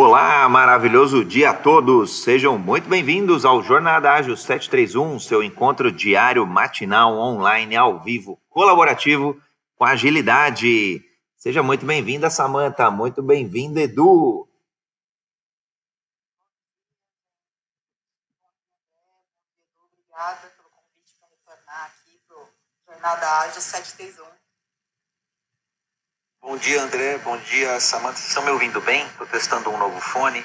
Olá, maravilhoso dia a todos. Sejam muito bem-vindos ao Jornada Ágil 731, seu encontro diário, matinal, online, ao vivo, colaborativo, com agilidade. Seja muito bem-vinda, Samanta. Muito bem-vinda, Edu. Obrigada pelo convite para retornar aqui para o Jornada Ágil 731. Bom dia, André. Bom dia, Samanta. Vocês estão me ouvindo bem? Estou testando um novo fone.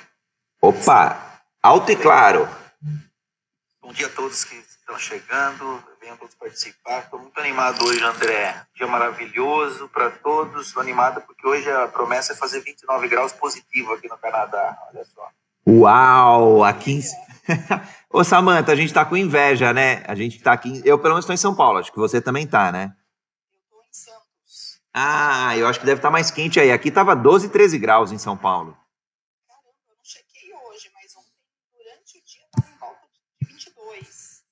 Opa, alto e claro. Bom dia a todos que estão chegando. Venham todos participar. Estou muito animado hoje, André. Dia maravilhoso para todos. Estou animado porque hoje a promessa é fazer 29 graus positivo aqui no Canadá. Olha só. Uau, aqui. Ô, Samanta, a gente está com inveja, né? A gente está aqui. Eu, pelo menos, estou em São Paulo. Acho que você também está, né? Ah, eu acho que deve estar mais quente aí. Aqui estava 12, 13 graus em São Paulo. Caramba, eu não chequei hoje, mas ontem, durante o dia, estava em volta de 22.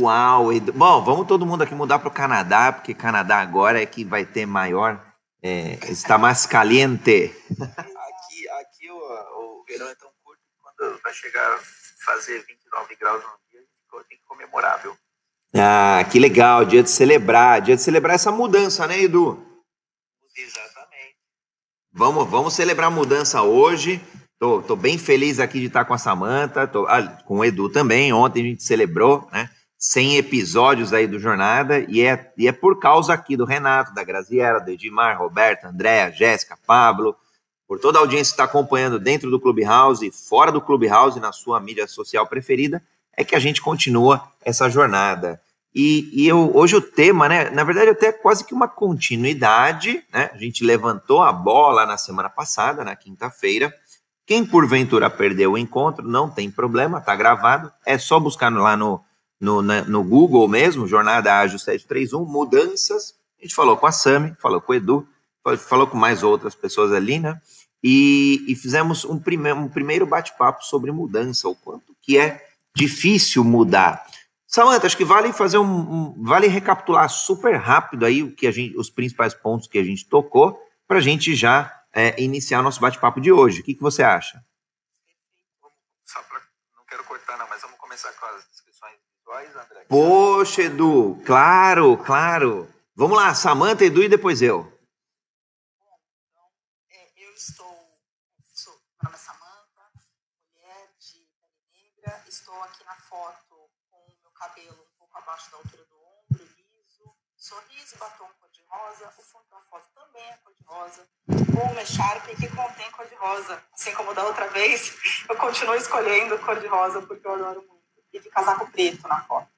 Uau! Edu. Bom, vamos todo mundo aqui mudar para o Canadá, porque Canadá agora é que vai ter maior. É, está mais caliente. Aqui, aqui o, o verão é tão curto que quando vai chegar a fazer 29 graus no dia, tem que comemorar, viu? Ah, que legal, dia de celebrar, dia de celebrar essa mudança, né, Edu? Exatamente. Vamos, vamos celebrar a mudança hoje. Tô, tô bem feliz aqui de estar com a Samanta, ah, com o Edu também. Ontem a gente celebrou, né? 100 episódios aí do Jornada, e é, e é por causa aqui do Renato, da Graziela, do Edmar, Roberto, Andréa, Jéssica, Pablo, por toda a audiência que está acompanhando dentro do Clubhouse fora do Clubhouse, na sua mídia social preferida, é que a gente continua essa jornada. E, e eu, hoje o tema, né, na verdade, até quase que uma continuidade, né? A gente levantou a bola na semana passada, na quinta-feira. Quem porventura perdeu o encontro, não tem problema, tá gravado. É só buscar lá no, no, na, no Google mesmo, Jornada Ágil 731, mudanças. A gente falou com a Sami, falou com o Edu, falou com mais outras pessoas ali, né? E, e fizemos um, prime um primeiro bate-papo sobre mudança, o quanto que é difícil mudar. Samanta, acho que vale fazer um, um, vale recapitular super rápido aí o que a gente, os principais pontos que a gente tocou para a gente já é, iniciar nosso bate-papo de hoje. O que, que você acha? Só pra, não quero cortar não, mas vamos começar com as descrições visuais, André. Poxa, Edu, claro, claro. Vamos lá, Samanta, Edu e depois eu. Bom, então, é, eu estou, sou meu nome é Samanta, mulher de pele negra, estou aqui na foto com o meu cabelo um pouco abaixo da altura do ombro, liso, sorriso e batom cor-de-rosa, o fundo da foto também é cor-de-rosa, com uma echarpe que contém cor-de-rosa, assim como da outra vez, eu continuo escolhendo cor-de-rosa porque eu adoro muito, e de casaco preto na foto.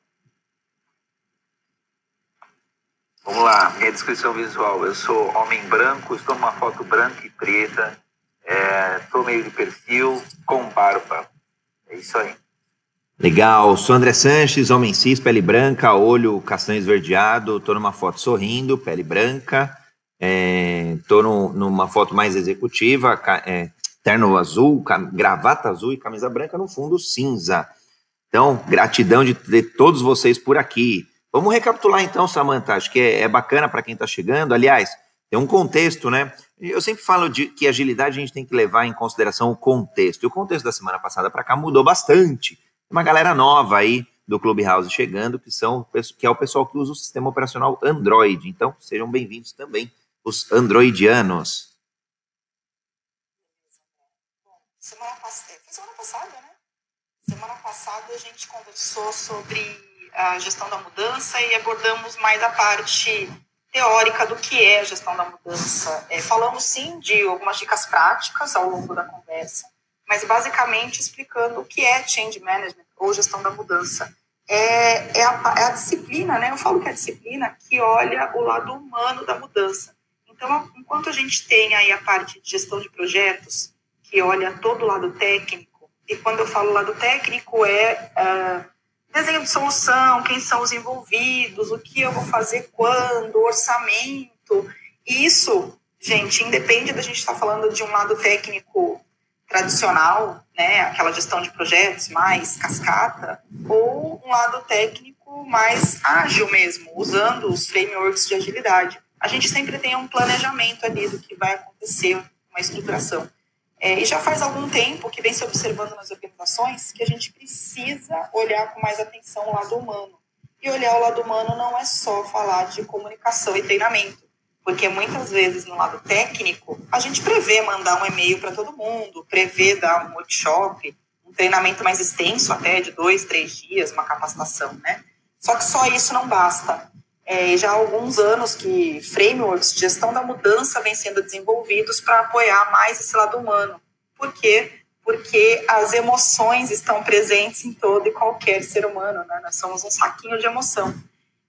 Vamos lá, minha descrição visual. Eu sou homem branco, estou numa foto branca e preta, estou meio de perfil, com barba. É isso aí. Legal, sou André Sanches, homem cis, pele branca, olho castanho esverdeado, estou numa foto sorrindo, pele branca, é, no, numa foto mais executiva, é, terno azul, gravata azul e camisa branca no fundo cinza. Então, gratidão de ter todos vocês por aqui. Vamos recapitular então, Samanta, acho que é, é bacana para quem está chegando. Aliás, tem um contexto, né? Eu sempre falo de que agilidade a gente tem que levar em consideração o contexto. E o contexto da semana passada para cá mudou bastante uma galera nova aí do Clubhouse chegando, que, são, que é o pessoal que usa o sistema operacional Android. Então, sejam bem-vindos também, os androidianos. Bom, semana, foi semana passada, né? Semana passada a gente conversou sobre a gestão da mudança e abordamos mais a parte teórica do que é a gestão da mudança. É, falamos sim de algumas dicas práticas ao longo da conversa, mas basicamente explicando o que é change management ou gestão da mudança. É, é, a, é a disciplina, né? Eu falo que é a disciplina que olha o lado humano da mudança. Então, enquanto a gente tem aí a parte de gestão de projetos, que olha todo o lado técnico, e quando eu falo lado técnico é uh, desenho de solução, quem são os envolvidos, o que eu vou fazer quando, orçamento. Isso, gente, independe da gente estar falando de um lado técnico tradicional, né, aquela gestão de projetos mais cascata, ou um lado técnico mais ágil mesmo, usando os frameworks de agilidade. A gente sempre tem um planejamento ali do que vai acontecer, uma estruturação. É, e já faz algum tempo que vem se observando nas organizações que a gente precisa olhar com mais atenção o lado humano. E olhar o lado humano não é só falar de comunicação e treinamento, porque muitas vezes no lado técnico a gente prevê mandar um e-mail para todo mundo, prevê dar um workshop, um treinamento mais extenso até de dois, três dias, uma capacitação, né? Só que só isso não basta. É, já há alguns anos que frameworks de gestão da mudança vêm sendo desenvolvidos para apoiar mais esse lado humano. Por quê? Porque as emoções estão presentes em todo e qualquer ser humano, né? Nós somos um saquinho de emoção.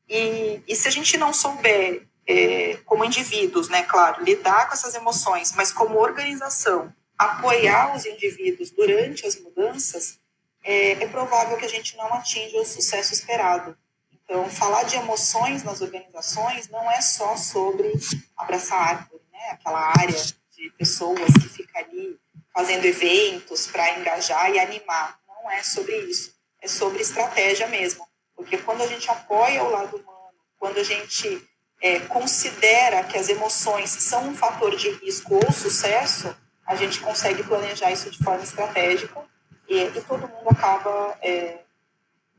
E, e se a gente não souber, é, como indivíduos, né, claro, lidar com essas emoções, mas como organização, apoiar os indivíduos durante as mudanças, é, é provável que a gente não atinja o sucesso esperado. Então, falar de emoções nas organizações não é só sobre abraçar árvore, né? aquela área de pessoas que fica ali fazendo eventos para engajar e animar. Não é sobre isso. É sobre estratégia mesmo. Porque quando a gente apoia o lado humano, quando a gente é, considera que as emoções são um fator de risco ou sucesso, a gente consegue planejar isso de forma estratégica e, e todo mundo acaba é,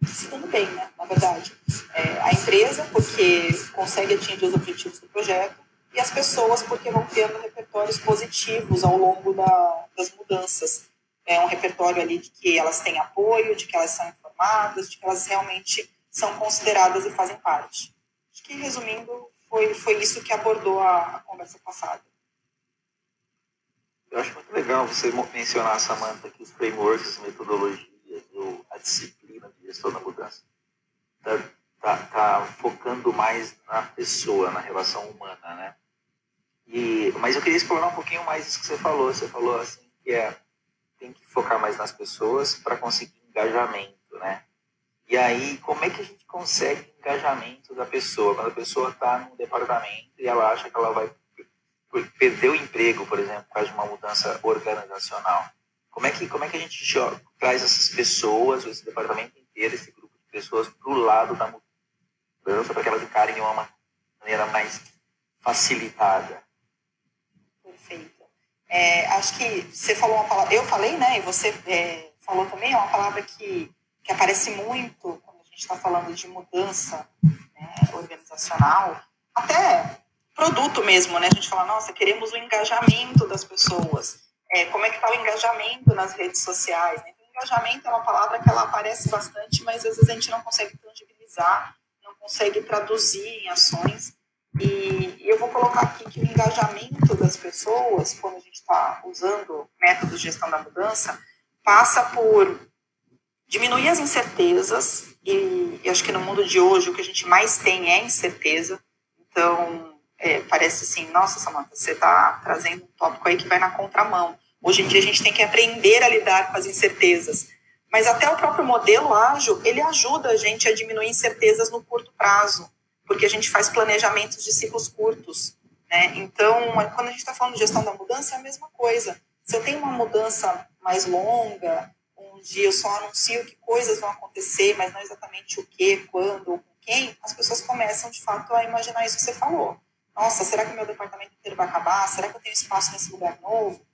se dando bem, né, na verdade. É, a empresa, porque consegue atingir os objetivos do projeto, e as pessoas, porque vão tendo repertórios positivos ao longo da, das mudanças. É um repertório ali de que elas têm apoio, de que elas são informadas, de que elas realmente são consideradas e fazem parte. Acho que, resumindo, foi, foi isso que abordou a, a conversa passada. Eu acho muito legal você mencionar, Samantha, que os frameworks, as metodologias, a disciplina de gestão da mudança está tá, tá focando mais na pessoa, na relação humana, né? E, mas eu queria explorar um pouquinho mais isso que você falou. Você falou assim que é tem que focar mais nas pessoas para conseguir engajamento, né? E aí, como é que a gente consegue engajamento da pessoa? Quando a pessoa está num departamento e ela acha que ela vai perder o emprego, por exemplo, por causa de uma mudança organizacional. Como é que, como é que a gente traz essas pessoas, esse departamento inteiro, esse grupo de pessoas, para o lado da mudança, para que elas encarem de uma maneira mais facilitada? Perfeito. É, acho que você falou uma palavra, eu falei, né, e você é, falou também, é uma palavra que, que aparece muito quando a gente está falando de mudança né, organizacional, até produto mesmo, né? A gente fala, nossa, queremos o engajamento das pessoas. É, como é que está o engajamento nas redes sociais? Né? Engajamento é uma palavra que ela aparece bastante, mas às vezes a gente não consegue tangibilizar, não consegue traduzir em ações. E, e eu vou colocar aqui que o engajamento das pessoas, quando a gente está usando métodos de gestão da mudança, passa por diminuir as incertezas, e, e acho que no mundo de hoje o que a gente mais tem é incerteza. Então, é, parece assim, nossa, Samanta, você está trazendo um tópico aí que vai na contramão. Hoje em dia a gente tem que aprender a lidar com as incertezas. Mas até o próprio modelo ágil, ele ajuda a gente a diminuir incertezas no curto prazo, porque a gente faz planejamentos de ciclos curtos. Né? Então, quando a gente está falando de gestão da mudança, é a mesma coisa. Se eu tenho uma mudança mais longa, onde eu só anuncio que coisas vão acontecer, mas não exatamente o que, quando ou com quem, as pessoas começam, de fato, a imaginar isso que você falou nossa, será que o meu departamento inteiro vai acabar? Será que eu tenho espaço nesse lugar novo?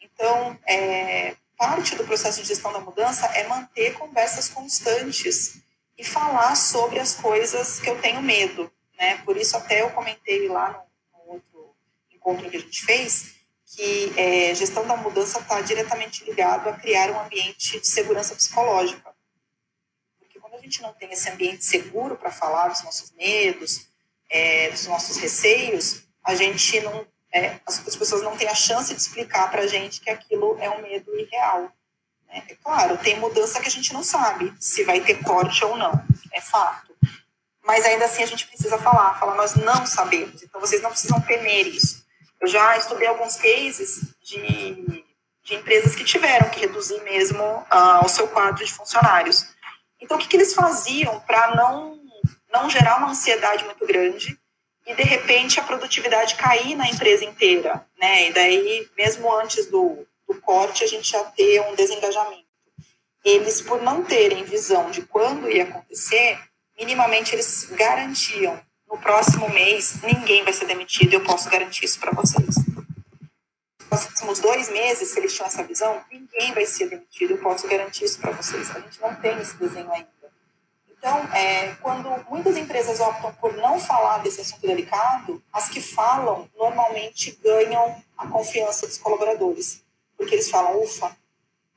Então, é, parte do processo de gestão da mudança é manter conversas constantes e falar sobre as coisas que eu tenho medo. Né? Por isso, até eu comentei lá no, no outro encontro que a gente fez, que é, gestão da mudança está diretamente ligado a criar um ambiente de segurança psicológica. Porque quando a gente não tem esse ambiente seguro para falar dos nossos medos, é, dos nossos receios, a gente não, é, as, as, pessoas não têm a chance de explicar para a gente que aquilo é um medo irreal. Né? É claro, tem mudança que a gente não sabe se vai ter corte ou não, é fato. Mas ainda assim a gente precisa falar, falar, nós não sabemos, então vocês não precisam temer isso. Eu já estudei alguns cases de, de empresas que tiveram que reduzir mesmo uh, o seu quadro de funcionários. Então, o que, que eles faziam para não não gerar uma ansiedade muito grande e de repente a produtividade cair na empresa inteira, né? E daí, mesmo antes do, do corte, a gente já ter um desengajamento. Eles, por não terem visão de quando ia acontecer, minimamente eles garantiam no próximo mês ninguém vai ser demitido. Eu posso garantir isso para vocês. próximos dois meses, se eles tinham essa visão, ninguém vai ser demitido, eu posso garantir isso para vocês. A gente não tem esse desenho ainda. Então, é, quando muitas empresas optam por não falar desse assunto delicado, as que falam normalmente ganham a confiança dos colaboradores, porque eles falam, ufa,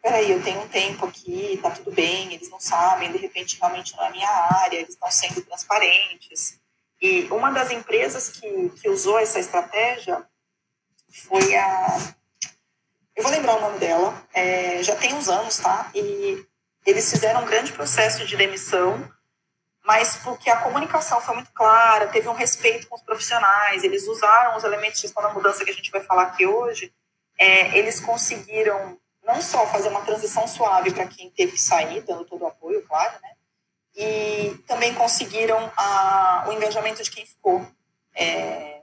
peraí, eu tenho um tempo aqui, tá tudo bem, eles não sabem, de repente realmente não é minha área, eles estão sendo transparentes. E uma das empresas que, que usou essa estratégia foi a. Eu vou lembrar o nome dela, é, já tem uns anos, tá? E eles fizeram um grande processo de demissão, mas porque a comunicação foi muito clara, teve um respeito com os profissionais, eles usaram os elementos de gestão da mudança que a gente vai falar aqui hoje, é, eles conseguiram não só fazer uma transição suave para quem teve que sair, dando todo o apoio, claro, né? E também conseguiram a, o engajamento de quem ficou. É,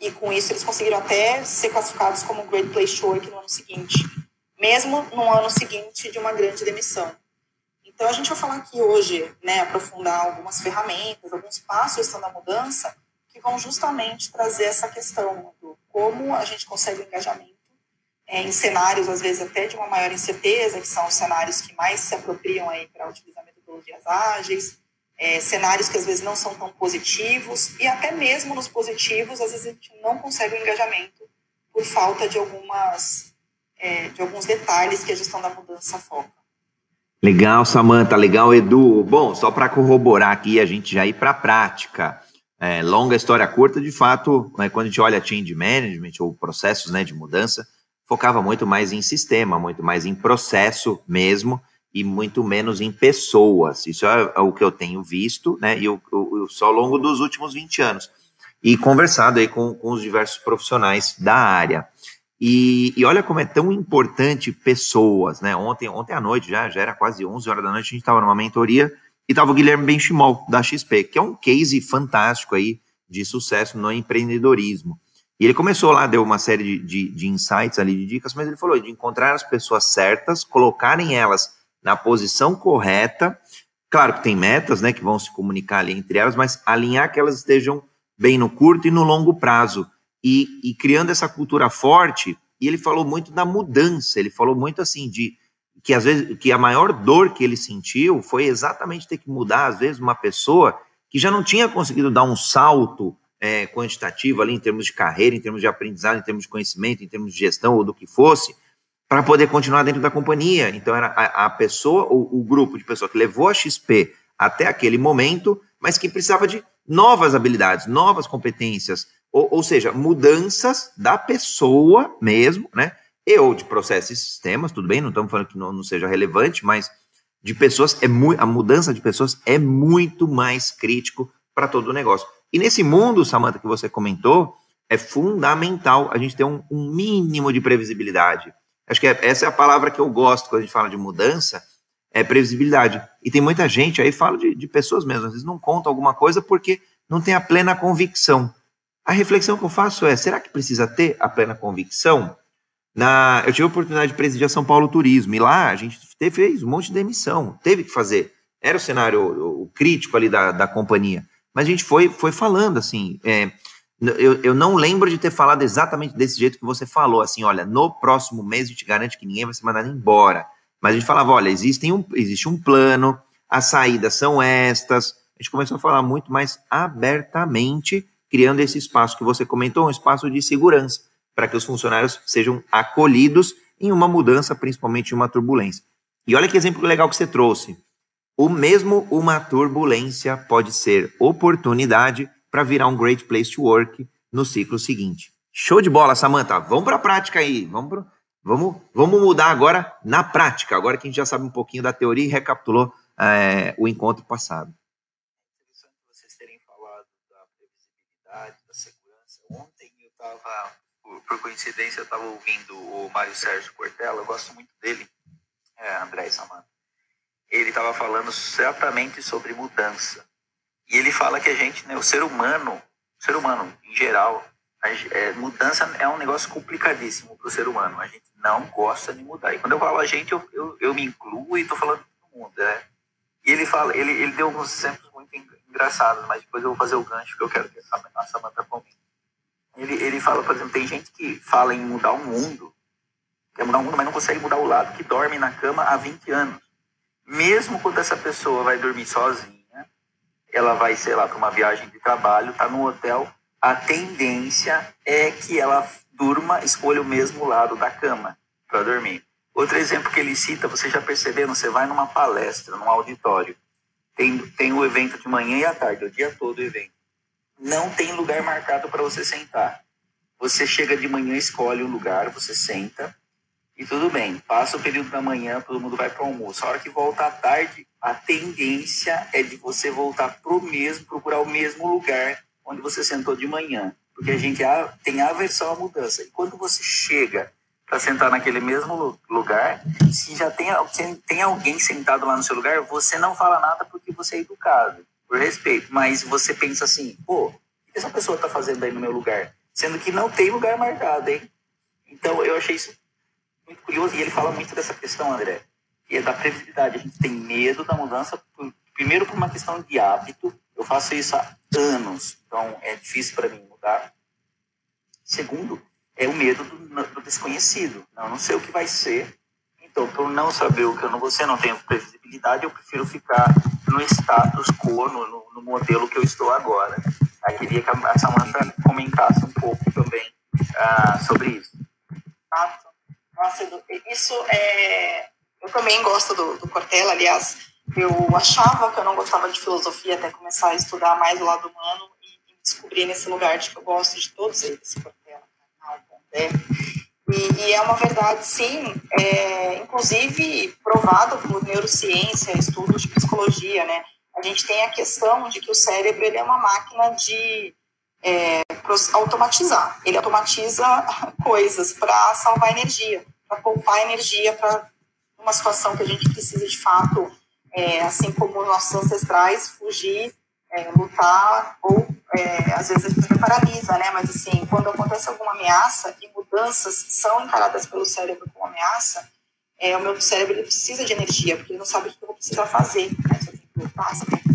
e com isso eles conseguiram até ser classificados como Great Place to Work no ano seguinte, mesmo no ano seguinte de uma grande demissão. Então a gente vai falar aqui hoje, né, aprofundar algumas ferramentas, alguns passos da mudança que vão justamente trazer essa questão do como a gente consegue o engajamento é, em cenários, às vezes, até de uma maior incerteza, que são os cenários que mais se apropriam aí para utilizar metodologias ágeis, é, cenários que às vezes não são tão positivos, e até mesmo nos positivos, às vezes a gente não consegue o engajamento por falta de algumas é, de alguns detalhes que a gestão da mudança foca. Legal, Samanta, legal, Edu. Bom, só para corroborar aqui, a gente já ir para a prática. É, longa história curta, de fato, né, quando a gente olha change management ou processos né, de mudança, focava muito mais em sistema, muito mais em processo mesmo, e muito menos em pessoas. Isso é, o que eu tenho visto, né? E eu, eu, só ao longo dos últimos 20 anos. E conversado aí com, com os diversos profissionais da área. E, e, olha como é tão importante pessoas, né? Ontem, ontem à noite, já, já era quase 11 horas da noite, a gente estava numa mentoria e estava o Guilherme Benchimol, da XP, que é um case fantástico aí de sucesso no empreendedorismo. E ele começou lá, deu uma série de, de, de insights ali, de dicas, mas ele falou de encontrar as pessoas certas, colocarem elas na posição correta. Claro que tem metas, né, que vão se comunicar ali entre elas, mas alinhar que elas estejam bem no curto e no longo prazo. E, e criando essa cultura forte, e ele falou muito da mudança, ele falou muito assim de que às vezes que a maior dor que ele sentiu foi exatamente ter que mudar às vezes uma pessoa que já não tinha conseguido dar um salto é, quantitativo ali em termos de carreira, em termos de aprendizado, em termos de conhecimento, em termos de gestão ou do que fosse, para poder continuar dentro da companhia. Então, era a, a pessoa, o, o grupo de pessoas que levou a XP até aquele momento, mas que precisava de novas habilidades, novas competências, ou, ou seja, mudanças da pessoa mesmo, né? E ou de processos e sistemas, tudo bem, não estamos falando que não, não seja relevante, mas de pessoas é muito, a mudança de pessoas é muito mais crítico para todo o negócio. E nesse mundo, Samantha, que você comentou, é fundamental a gente ter um, um mínimo de previsibilidade. Acho que é, essa é a palavra que eu gosto quando a gente fala de mudança, é previsibilidade. E tem muita gente aí, fala de, de pessoas mesmo, às vezes não conta alguma coisa porque não tem a plena convicção. A reflexão que eu faço é, será que precisa ter a plena convicção? Na, eu tive a oportunidade de presidir a São Paulo Turismo, e lá a gente teve, fez um monte de demissão, teve que fazer. Era o cenário o, o crítico ali da, da companhia. Mas a gente foi, foi falando assim, é, eu, eu não lembro de ter falado exatamente desse jeito que você falou, assim, olha, no próximo mês a gente garante que ninguém vai ser mandado embora. Mas a gente falava, olha, existe um, existe um plano, as saídas são estas. A gente começou a falar muito mais abertamente, criando esse espaço que você comentou, um espaço de segurança, para que os funcionários sejam acolhidos em uma mudança, principalmente em uma turbulência. E olha que exemplo legal que você trouxe. O mesmo uma turbulência pode ser oportunidade para virar um great place to work no ciclo seguinte. Show de bola, Samantha. Vamos para a prática aí. Vamos, pro, vamos, vamos mudar agora na prática. Agora que a gente já sabe um pouquinho da teoria e recapitulou é, o encontro passado. É interessante vocês terem falado da previsibilidade, da segurança. Ontem eu estava, por coincidência, eu estava ouvindo o Mário Sérgio Cortella. Eu gosto muito dele, é, André e Samantha. Ele estava falando certamente sobre mudança. E ele fala que a gente, né, o ser humano, o ser humano em geral, a, é, mudança é um negócio complicadíssimo para o ser humano. A gente não gosta de mudar. E quando eu falo a gente, eu, eu, eu me incluo e estou falando todo mundo. Né? E ele fala, ele, ele deu alguns exemplos muito engraçados, mas depois eu vou fazer o gancho que eu quero que a Samantha comente. Ele, ele fala, por exemplo, tem gente que fala em mudar o mundo, quer mudar o mundo, mas não consegue mudar o lado que dorme na cama há 20 anos. Mesmo quando essa pessoa vai dormir sozinha, ela vai, sei lá, para uma viagem de trabalho, tá no hotel, a tendência é que ela durma, escolha o mesmo lado da cama para dormir. Outro exemplo que ele cita, você já perceberam, você vai numa palestra, num auditório, tem, tem o evento de manhã e à tarde, o dia todo o evento. Não tem lugar marcado para você sentar. Você chega de manhã, escolhe o lugar, você senta e tudo bem. Passa o período da manhã, todo mundo vai para o almoço. A hora que volta à tarde, a tendência é de você voltar para o mesmo, procurar o mesmo lugar onde você sentou de manhã. Porque a gente tem aversão à mudança. E quando você chega para sentar naquele mesmo lugar, se já tem, se tem alguém sentado lá no seu lugar, você não fala nada porque você é educado, por respeito. Mas você pensa assim, pô, o que essa pessoa está fazendo aí no meu lugar? Sendo que não tem lugar marcado, hein? Então eu achei isso muito curioso. E ele fala muito dessa questão, André, que é da previsibilidade. A gente tem medo da mudança, primeiro por uma questão de hábito. Eu faço isso há anos, então é difícil para mim mudar. Segundo, é o medo do, do desconhecido. Não, não sei o que vai ser. Então, por não saber o que eu não vou ser, não tenho previsibilidade, eu prefiro ficar no status quo, no, no, no modelo que eu estou agora. Eu queria que a Samantha comentasse um pouco também uh, sobre isso. Nossa, isso é. Eu também gosto do, do Cortella, aliás, eu achava que eu não gostava de filosofia até começar a estudar mais o lado humano e, descobrir nesse lugar de que eu gosto de todos eles, Cortella, né? E, e, é uma verdade, sim, é, inclusive provado por neurociência, estudos de psicologia, né? A gente tem a questão de que o cérebro ele é uma máquina de é, automatizar. Ele automatiza coisas para salvar energia, para poupar energia para uma situação que a gente precisa de fato, é, assim como nossos ancestrais, fugir, é, lutar ou é, às vezes a gente paralisa, né? Mas assim, quando acontece alguma ameaça e mudanças são encaradas pelo cérebro como ameaça, é, o meu cérebro ele precisa de energia, porque ele não sabe o que eu vou precisar fazer. Né? Se eu tenho que lutar, se eu tenho que.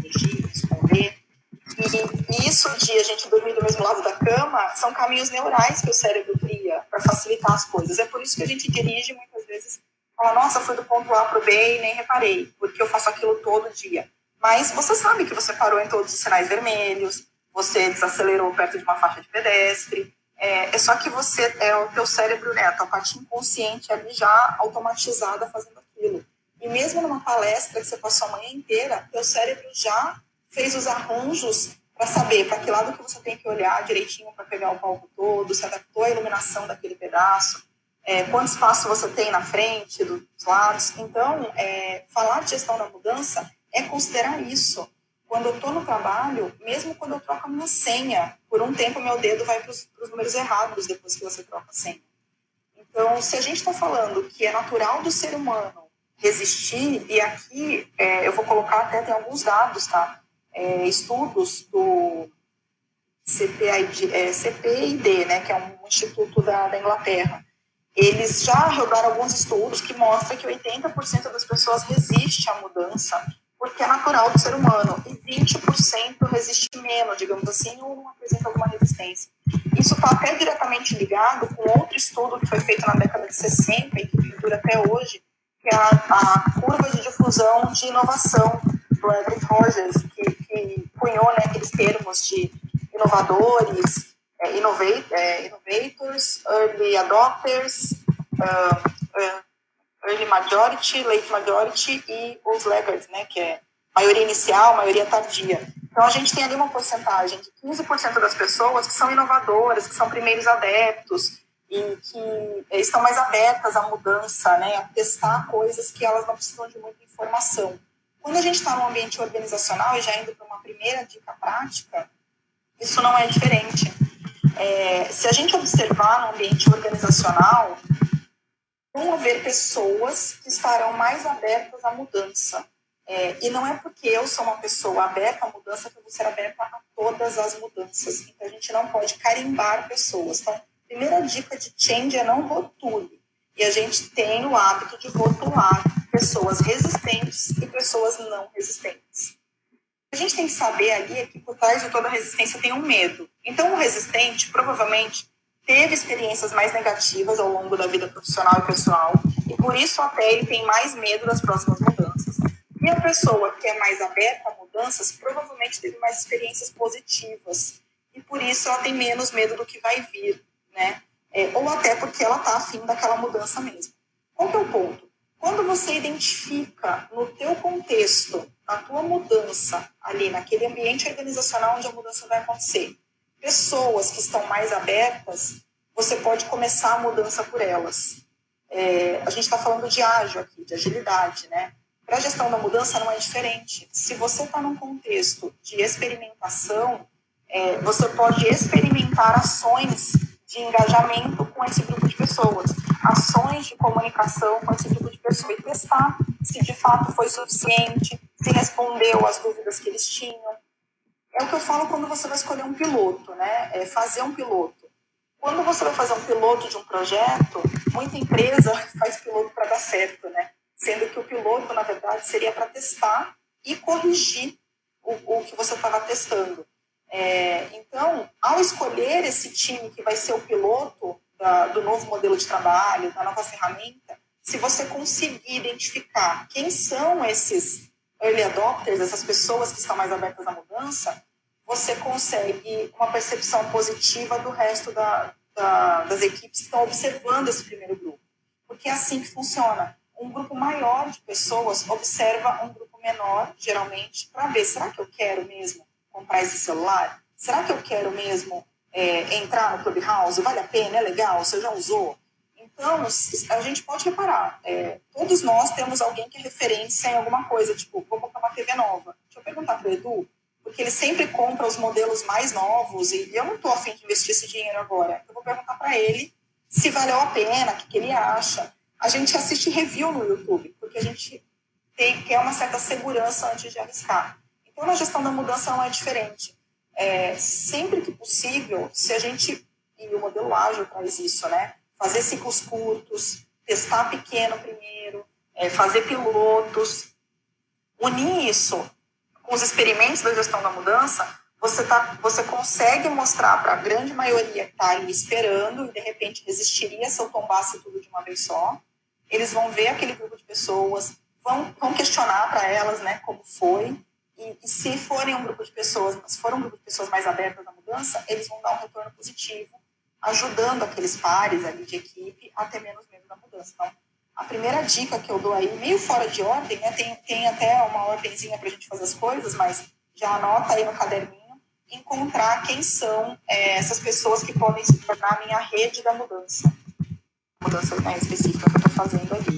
E, isso de a gente dormir do mesmo lado da cama são caminhos neurais que o cérebro cria para facilitar as coisas. É por isso que a gente dirige muitas vezes fala, nossa, fui do ponto A para o B e nem reparei, porque eu faço aquilo todo dia. Mas você sabe que você parou em todos os sinais vermelhos, você desacelerou perto de uma faixa de pedestre. É, é só que você é o teu cérebro, né, a tua parte inconsciente ali já automatizada fazendo aquilo. E mesmo numa palestra que você passou a manhã inteira, teu cérebro já fez os arranjos para saber para que lado que você tem que olhar direitinho para pegar o palco todo, se adaptou à iluminação daquele pedaço, é, quanto espaço você tem na frente, dos lados. Então, é, falar de gestão da mudança é considerar isso quando eu estou no trabalho, mesmo quando eu troco a minha senha, por um tempo meu dedo vai para os números errados depois que você troca a senha. Então, se a gente está falando que é natural do ser humano resistir, e aqui é, eu vou colocar até tem alguns dados, tá? É, estudos do CPID, é, CPID, né, que é um instituto da, da Inglaterra. Eles já rodaram alguns estudos que mostram que 80% das pessoas resistem à mudança porque é natural do ser humano, e 20% resiste menos, digamos assim, ou apresenta alguma resistência. Isso está até diretamente ligado com outro estudo que foi feito na década de 60 e que dura até hoje, que é a, a curva de difusão de inovação do Everett Rogers, que, que cunhou né, aqueles termos de inovadores, é, innovate, é, innovators, early adopters, uh, uh, early majority, late majority e os laggards, né, que é maioria inicial, maioria tardia. Então a gente tem ali uma porcentagem de 15% das pessoas que são inovadoras, que são primeiros adeptos e que estão mais abertas à mudança, né, a testar coisas que elas não precisam de muita informação. Quando a gente está num ambiente organizacional e já indo para uma primeira dica prática, isso não é diferente. É, se a gente observar no ambiente organizacional, vão haver pessoas que estarão mais abertas à mudança. É, e não é porque eu sou uma pessoa aberta à mudança que eu vou ser aberta a todas as mudanças. Então, a gente não pode carimbar pessoas. Então, primeira dica de change é não rotule. E a gente tem o hábito de rotular pessoas resistentes e pessoas não resistentes. a gente tem que saber ali é que por trás de toda resistência tem um medo. Então, o resistente provavelmente teve experiências mais negativas ao longo da vida profissional e pessoal, e por isso até ele tem mais medo das próximas mudanças. E a pessoa que é mais aberta a mudanças provavelmente teve mais experiências positivas, e por isso ela tem menos medo do que vai vir, né? É, ou até porque ela está afim daquela mudança mesmo. Qual que é o ponto? Quando você identifica no teu contexto a tua mudança ali naquele ambiente organizacional onde a mudança vai acontecer, pessoas que estão mais abertas, você pode começar a mudança por elas. É, a gente está falando de ágil aqui, de agilidade, né? Para a gestão da mudança não é diferente. Se você está num contexto de experimentação, é, você pode experimentar ações de engajamento com esse grupo de pessoas, ações de comunicação com esse grupo de pessoas e testar se de fato foi suficiente, se respondeu às dúvidas que eles tinham. É o que eu falo quando você vai escolher um piloto, né? É fazer um piloto. Quando você vai fazer um piloto de um projeto, muita empresa faz piloto para dar certo, né? Sendo que o piloto, na verdade, seria para testar e corrigir o, o que você estava testando. É, então, ao escolher esse time que vai ser o piloto da, do novo modelo de trabalho, da nova ferramenta, se você conseguir identificar quem são esses early adopters, essas pessoas que estão mais abertas à mudança, você consegue uma percepção positiva do resto da, da, das equipes que estão observando esse primeiro grupo. Porque é assim que funciona. Um grupo maior de pessoas observa um grupo menor, geralmente, para ver, será que eu quero mesmo comprar esse celular? Será que eu quero mesmo é, entrar no Clubhouse? Vale a pena? É legal? Você já usou? Então, a gente pode reparar, é, todos nós temos alguém que é referência em alguma coisa, tipo, vou comprar uma TV nova. Deixa eu perguntar para o Edu, porque ele sempre compra os modelos mais novos e eu não estou afim de investir esse dinheiro agora. Eu vou perguntar para ele se valeu a pena, o que, que ele acha. A gente assiste review no YouTube, porque a gente tem, quer uma certa segurança antes de arriscar. Então, na gestão da mudança não é diferente. É, sempre que possível, se a gente, e o modelo ágil traz isso, né? Fazer ciclos curtos, testar pequeno primeiro, é, fazer pilotos, unir isso com os experimentos da gestão da mudança, você, tá, você consegue mostrar para a grande maioria que está ali esperando e de repente resistiria se eu tombasse tudo de uma vez só. Eles vão ver aquele grupo de pessoas, vão, vão questionar para elas né, como foi, e, e, se forem um grupo de pessoas, se for um grupo de pessoas mais abertas à mudança, eles vão dar um retorno positivo, ajudando aqueles pares ali de equipe a ter menos medo da mudança. Então, a primeira dica que eu dou aí, meio fora de ordem, né, tem, tem até uma ordemzinha para a gente fazer as coisas, mas já anota aí no caderninho, encontrar quem são é, essas pessoas que podem se tornar a minha rede da mudança. Mudança né, específica que eu estou fazendo ali.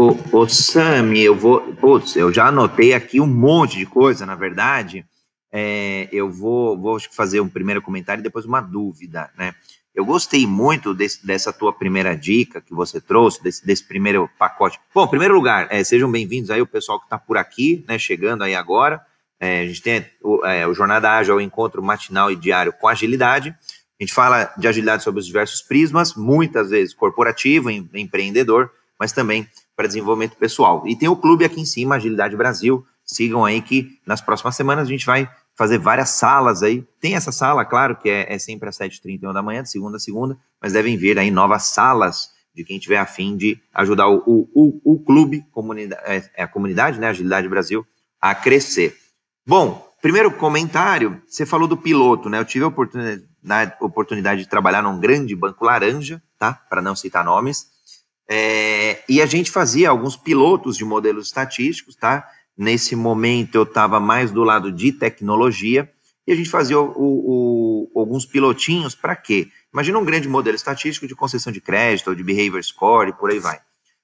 Ô, ô Sami, eu vou. Putz, eu já anotei aqui um monte de coisa, na verdade. É, eu vou, vou fazer um primeiro comentário e depois uma dúvida, né? Eu gostei muito desse, dessa tua primeira dica que você trouxe, desse, desse primeiro pacote. Bom, em primeiro lugar, é, sejam bem-vindos aí o pessoal que está por aqui, né? Chegando aí agora. É, a gente tem o, é, o Jornada Ágil, o encontro matinal e diário com agilidade. A gente fala de agilidade sobre os diversos prismas, muitas vezes corporativo, em, empreendedor, mas também para desenvolvimento pessoal. E tem o clube aqui em cima, Agilidade Brasil. Sigam aí que nas próximas semanas a gente vai fazer várias salas aí. Tem essa sala, claro, que é, é sempre às 7h31 da manhã, de segunda a segunda, mas devem vir aí novas salas de quem tiver afim de ajudar o, o, o, o clube, comunidade, é, é, a comunidade, né, Agilidade Brasil, a crescer. Bom, primeiro comentário, você falou do piloto, né? Eu tive a oportunidade, oportunidade de trabalhar num grande banco laranja, tá? Para não citar nomes, é, e a gente fazia alguns pilotos de modelos estatísticos, tá? Nesse momento eu estava mais do lado de tecnologia e a gente fazia o, o, o, alguns pilotinhos para quê? Imagina um grande modelo estatístico de concessão de crédito ou de behavior score e por aí vai,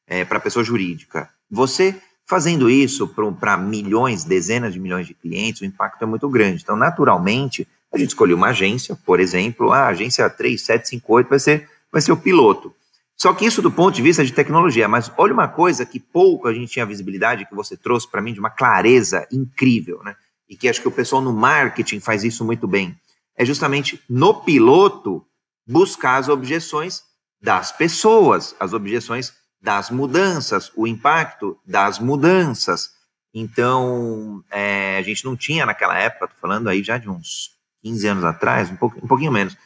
é, para pessoa jurídica. Você fazendo isso para milhões, dezenas de milhões de clientes, o impacto é muito grande. Então, naturalmente, a gente escolheu uma agência, por exemplo, a agência 3758 vai ser, vai ser o piloto. Só que isso do ponto de vista de tecnologia, mas olha uma coisa que pouco a gente tinha visibilidade, que você trouxe para mim de uma clareza incrível, né? E que acho que o pessoal no marketing faz isso muito bem. É justamente no piloto buscar as objeções das pessoas, as objeções das mudanças, o impacto das mudanças. Então, é, a gente não tinha naquela época, tô falando aí já de uns 15 anos atrás, um, pouco, um pouquinho menos,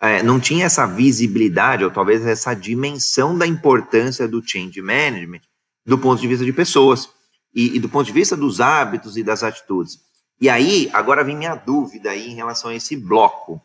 é, não tinha essa visibilidade, ou talvez essa dimensão da importância do change management do ponto de vista de pessoas e, e do ponto de vista dos hábitos e das atitudes. E aí, agora vem minha dúvida aí em relação a esse bloco.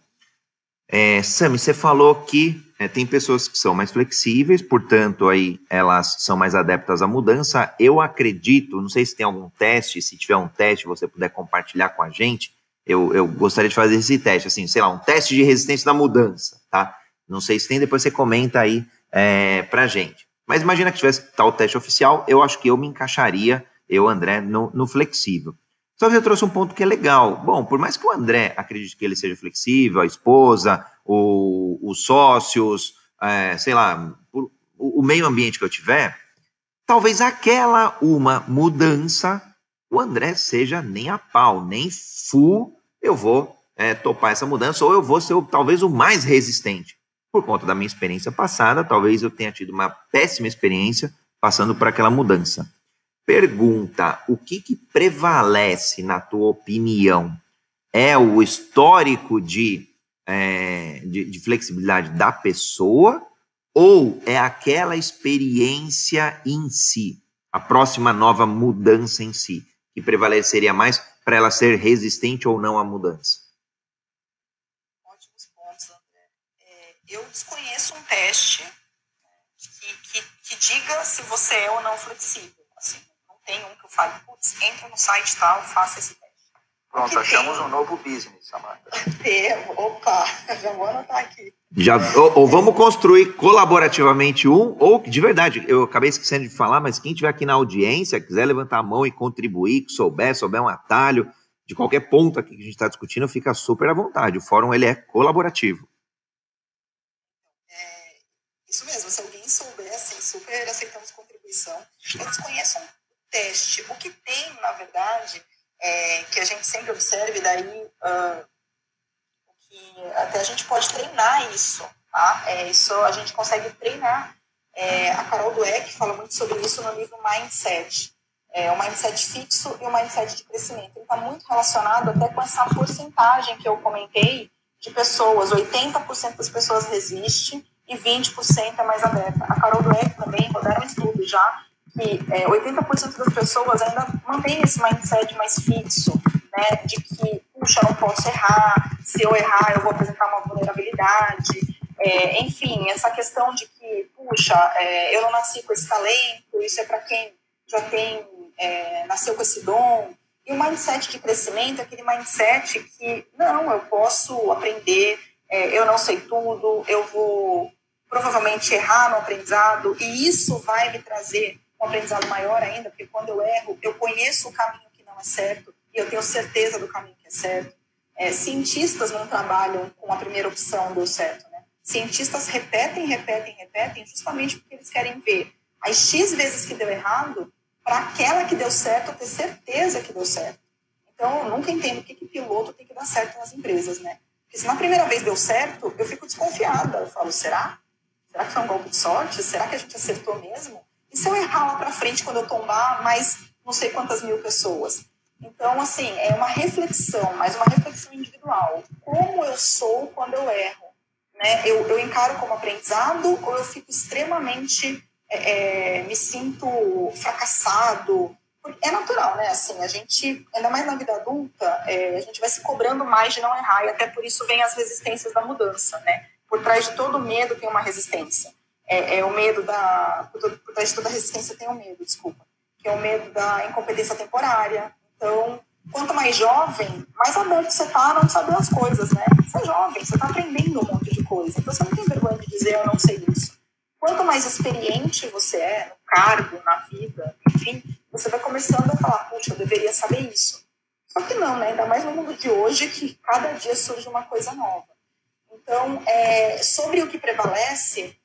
É, Sami, você falou que é, tem pessoas que são mais flexíveis, portanto, aí elas são mais adeptas à mudança. Eu acredito, não sei se tem algum teste, se tiver um teste, você puder compartilhar com a gente. Eu, eu gostaria de fazer esse teste, assim, sei lá, um teste de resistência da mudança, tá? Não sei se tem, depois você comenta aí é, pra gente. Mas imagina que tivesse tal teste oficial, eu acho que eu me encaixaria, eu, André, no, no flexível. Só que você trouxe um ponto que é legal. Bom, por mais que o André acredite que ele seja flexível, a esposa, o, os sócios, é, sei lá, o, o meio ambiente que eu tiver, talvez aquela uma mudança, o André seja nem a pau, nem full, eu vou é, topar essa mudança, ou eu vou ser talvez o mais resistente. Por conta da minha experiência passada, talvez eu tenha tido uma péssima experiência passando por aquela mudança. Pergunta: o que, que prevalece, na tua opinião? É o histórico de, é, de, de flexibilidade da pessoa ou é aquela experiência em si, a próxima nova mudança em si, que prevaleceria mais para ela ser resistente ou não à mudança? Ótimos pontos, André. É, eu desconheço um teste que, que, que diga se você é ou não flexível tem um que eu falo, putz, entra no site tal, faça esse teste. Pronto, achamos um novo business, Samanta. Opa, já vou anotar aqui. Já, ou, ou, vamos construir colaborativamente um, ou de verdade, eu acabei esquecendo de falar, mas quem estiver aqui na audiência, quiser levantar a mão e contribuir, que souber, souber um atalho, de qualquer ponto aqui que a gente está discutindo, fica super à vontade. O fórum ele é colaborativo. É, isso mesmo, se alguém souber, assim, super aceitamos contribuição. Eu desconheço um teste. O que tem, na verdade, é, que a gente sempre observe, daí uh, que até a gente pode treinar isso, tá? É, isso a gente consegue treinar. É, a Carol Dweck fala muito sobre isso no livro Mindset. É, o mindset fixo e o mindset de crescimento. Ele está muito relacionado até com essa porcentagem que eu comentei de pessoas. 80% das pessoas resistem e 20% é mais aberta. A Carol Dweck também, rodaram um estudo já, que é, 80% das pessoas ainda mantém esse mindset mais fixo, né, de que, puxa, não posso errar, se eu errar eu vou apresentar uma vulnerabilidade, é, enfim, essa questão de que, puxa, é, eu não nasci com esse talento, isso é para quem já tem, é, nasceu com esse dom, e o mindset de crescimento é aquele mindset que, não, eu posso aprender, é, eu não sei tudo, eu vou provavelmente errar no aprendizado, e isso vai me trazer um aprendizado maior ainda, porque quando eu erro, eu conheço o caminho que não é certo e eu tenho certeza do caminho que é certo. É, cientistas não trabalham com a primeira opção deu certo, né? Cientistas repetem, repetem, repetem, justamente porque eles querem ver as X vezes que deu errado para aquela que deu certo ter certeza que deu certo. Então, eu nunca entendo o que, que piloto tem que dar certo nas empresas, né? Porque se na primeira vez deu certo, eu fico desconfiada. Eu falo, será? Será que foi um golpe de sorte? Será que a gente acertou mesmo? E se eu errar lá para frente, quando eu tombar mais não sei quantas mil pessoas? Então, assim, é uma reflexão, mas uma reflexão individual. Como eu sou quando eu erro? Né? Eu, eu encaro como aprendizado ou eu fico extremamente, é, é, me sinto fracassado? É natural, né? Assim, a gente, ainda mais na vida adulta, é, a gente vai se cobrando mais de não errar e até por isso vem as resistências da mudança, né? Por trás de todo medo tem uma resistência é, é o medo da. Por, trás de toda resistência tem o medo, desculpa. Que é o medo da incompetência temporária. Então, quanto mais jovem, mais aberto você está a não saber as coisas, né? Você é jovem, você está aprendendo um monte de coisa. Então, você não tem vergonha de dizer eu não sei isso. Quanto mais experiente você é no cargo, na vida, enfim, você vai começando a falar, puxa, eu deveria saber isso. Só que não, né? Ainda mais no mundo de hoje, que cada dia surge uma coisa nova. Então, é, sobre o que prevalece,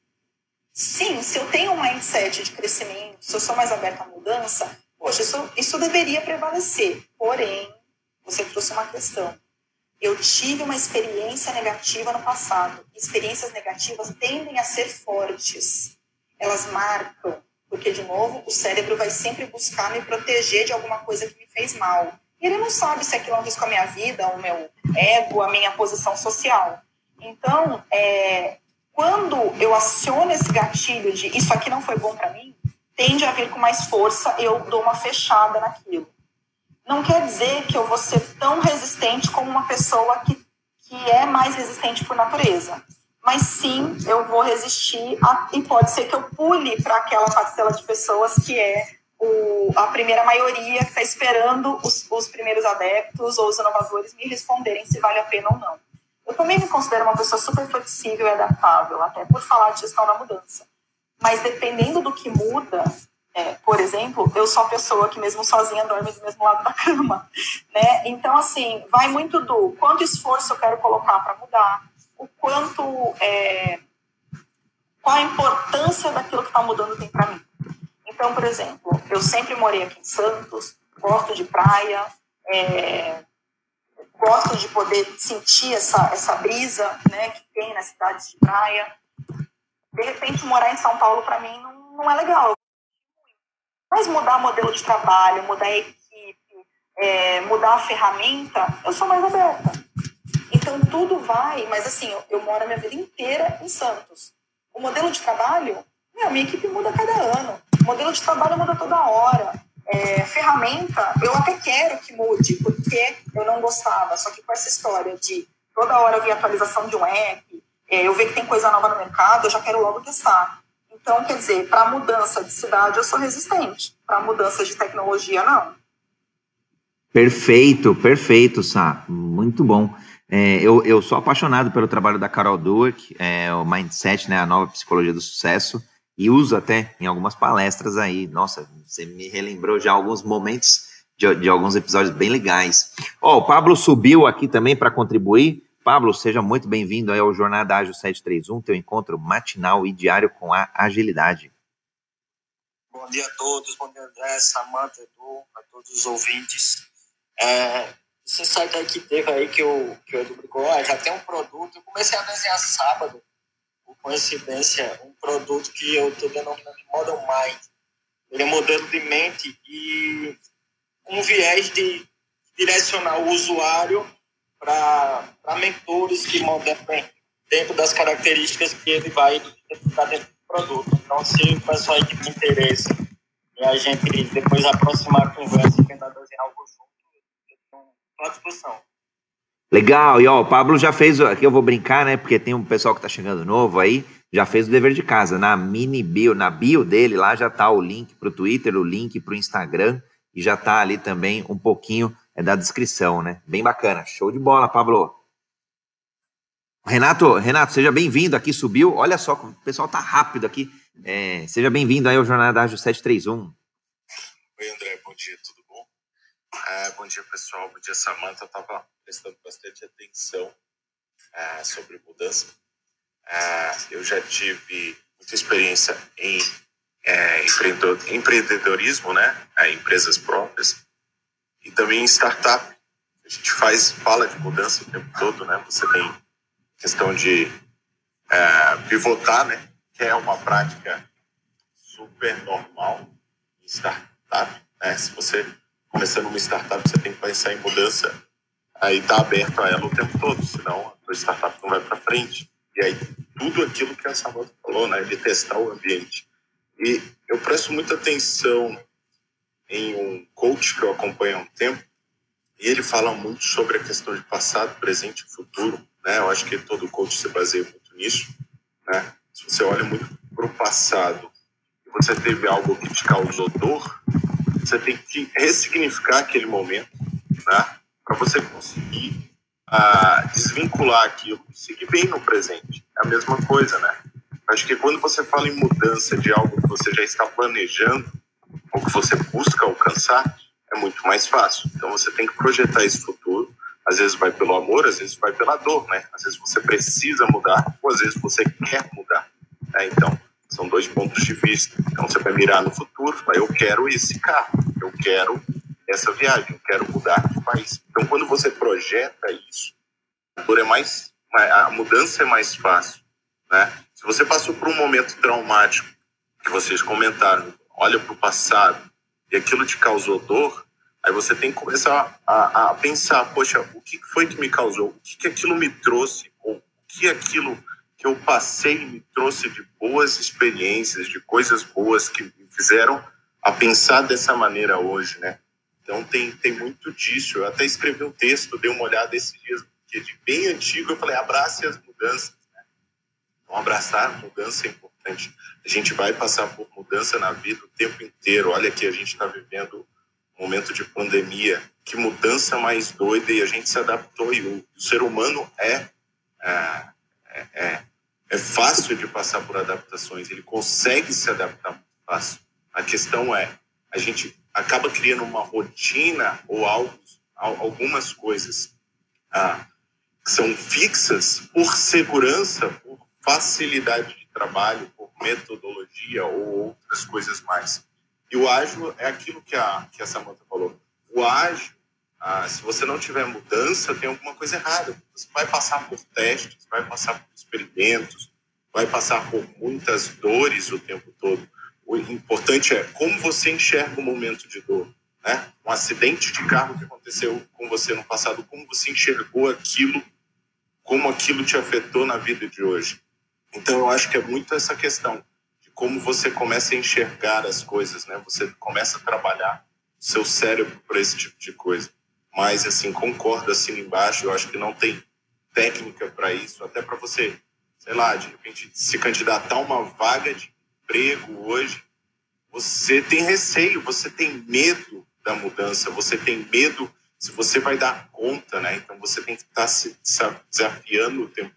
Sim, se eu tenho um mindset de crescimento, se eu sou mais aberta à mudança, poxa, isso, isso deveria prevalecer. Porém, você trouxe uma questão. Eu tive uma experiência negativa no passado. Experiências negativas tendem a ser fortes. Elas marcam. Porque, de novo, o cérebro vai sempre buscar me proteger de alguma coisa que me fez mal. E ele não sabe se aquilo é um risco à minha vida, ao meu ego, à minha posição social. Então, é, quando eu aciono esse gatilho de isso aqui não foi bom para mim, tende a vir com mais força, eu dou uma fechada naquilo. Não quer dizer que eu vou ser tão resistente como uma pessoa que, que é mais resistente por natureza. Mas sim, eu vou resistir a, e pode ser que eu pule para aquela parcela de pessoas que é o, a primeira maioria que está esperando os, os primeiros adeptos ou os inovadores me responderem se vale a pena ou não. Eu também me considero uma pessoa super flexível e adaptável, até por falar de gestão da mudança. Mas dependendo do que muda, é, por exemplo, eu sou a pessoa que mesmo sozinha dorme do mesmo lado da cama, né? Então, assim, vai muito do quanto esforço eu quero colocar para mudar, o quanto, é, qual a importância daquilo que está mudando tem para mim. Então, por exemplo, eu sempre morei aqui em Santos, gosto de praia, é, gosto de poder sentir essa, essa brisa né, que tem nas cidades de praia. De repente, morar em São Paulo, para mim, não, não é legal. Mas mudar modelo de trabalho, mudar a equipe, é, mudar a ferramenta, eu sou mais aberta. Então, tudo vai, mas assim, eu, eu moro a minha vida inteira em Santos. O modelo de trabalho, a minha equipe muda cada ano. O modelo de trabalho muda toda hora. É, ferramenta, eu até quero que mude, porque eu não gostava. Só que com essa história de toda hora vir atualização de um app, é, eu ver que tem coisa nova no mercado, eu já quero logo testar. Então, quer dizer, para mudança de cidade eu sou resistente, para mudança de tecnologia não. Perfeito, perfeito, Sá. Muito bom. É, eu, eu sou apaixonado pelo trabalho da Carol Dweck, é, o Mindset, né, a nova psicologia do sucesso e uso até em algumas palestras aí. Nossa, você me relembrou já alguns momentos de, de alguns episódios bem legais. Ó, oh, o Pablo subiu aqui também para contribuir. Pablo, seja muito bem-vindo ao Jornada Ágil 731, teu encontro matinal e diário com a agilidade. Bom dia a todos, bom dia André, Samanta, Edu, a todos os ouvintes. É, esse site aí que teve aí que o, que o Edu brincou, já tem um produto, eu comecei a desenhar sábado, coincidência, um produto que eu estou denominando de Model Mind. Ele é modelo de mente e um viés de direcionar o usuário para mentores que modelam dentro das características que ele vai identificar dentro do produto. Então, se o pessoal aí tiver interesse e a gente depois aproximar a conversa e tentar desenhar algo junto, eu estou à disposição. Legal, e ó, o Pablo já fez, aqui eu vou brincar, né, porque tem um pessoal que tá chegando novo aí, já fez o dever de casa, na mini bio, na bio dele lá já tá o link pro Twitter, o link pro Instagram, e já tá ali também um pouquinho é, da descrição, né, bem bacana, show de bola, Pablo. Renato, Renato, seja bem-vindo aqui, subiu, olha só, o pessoal tá rápido aqui, é, seja bem-vindo aí ao Jornada Ágil 731. Oi, André, bom dia, tudo bom? É, bom dia, pessoal, bom dia, Samanta, eu tava prestando bastante atenção é, sobre mudança. É, eu já tive muita experiência em é, empreendedorismo, né, é, empresas próprias, e também em startup. A gente faz, fala de mudança o tempo todo, né? Você tem questão de é, pivotar, né, que é uma prática super normal em startup. Né? Se você começando uma startup, você tem que pensar em mudança aí está aberto a ela o tempo todo, senão a startup não vai para frente. E aí tudo aquilo que a Samanta falou, né, de testar o ambiente. E eu presto muita atenção em um coach que eu acompanho há um tempo, e ele fala muito sobre a questão de passado, presente e futuro, né? Eu acho que todo coach se baseia muito nisso, né? Se você olha muito para o passado e você teve algo que te causou dor, você tem que ressignificar aquele momento, né? Para você conseguir uh, desvincular aquilo seguir bem no presente. É a mesma coisa, né? Acho que quando você fala em mudança de algo que você já está planejando ou que você busca alcançar, é muito mais fácil. Então você tem que projetar esse futuro. Às vezes vai pelo amor, às vezes vai pela dor, né? Às vezes você precisa mudar, ou às vezes você quer mudar. Né? Então, são dois pontos de vista. Então você vai mirar no futuro, vai, eu quero esse carro, eu quero essa viagem, eu quero mudar de país. Então, quando você projeta isso, é mais, a mudança é mais fácil, né? Se você passou por um momento traumático que vocês comentaram, olha para o passado e aquilo te causou dor, aí você tem que começar a, a pensar, poxa, o que foi que me causou? O que, que aquilo me trouxe? Ou o que aquilo que eu passei me trouxe de boas experiências, de coisas boas que me fizeram a pensar dessa maneira hoje, né? Então tem, tem muito disso. Eu até escrevi um texto, dei uma olhada esses dias, que é de bem antigo, eu falei, abrace as mudanças. Né? Então abraçar a mudança é importante. A gente vai passar por mudança na vida o tempo inteiro. Olha que a gente está vivendo um momento de pandemia. Que mudança mais doida e a gente se adaptou. E o, o ser humano é, é, é, é fácil de passar por adaptações. Ele consegue se adaptar muito fácil. A questão é, a gente acaba criando uma rotina ou algo, algumas coisas ah, que são fixas por segurança, por facilidade de trabalho, por metodologia ou outras coisas mais. E o ágil é aquilo que a, que a Samantha falou. O ágil, ah, se você não tiver mudança, tem alguma coisa errada. Você vai passar por testes, vai passar por experimentos, vai passar por muitas dores o tempo todo. O importante é como você enxerga o momento de dor. Né? Um acidente de carro que aconteceu com você no passado, como você enxergou aquilo, como aquilo te afetou na vida de hoje. Então, eu acho que é muito essa questão de como você começa a enxergar as coisas, né? Você começa a trabalhar seu cérebro para esse tipo de coisa. Mas, assim, concordo assim embaixo, eu acho que não tem técnica para isso, até para você, sei lá, de repente se candidatar a uma vaga de emprego hoje, você tem receio, você tem medo da mudança, você tem medo se você vai dar conta, né? Então você tem que estar tá se desafiando o tempo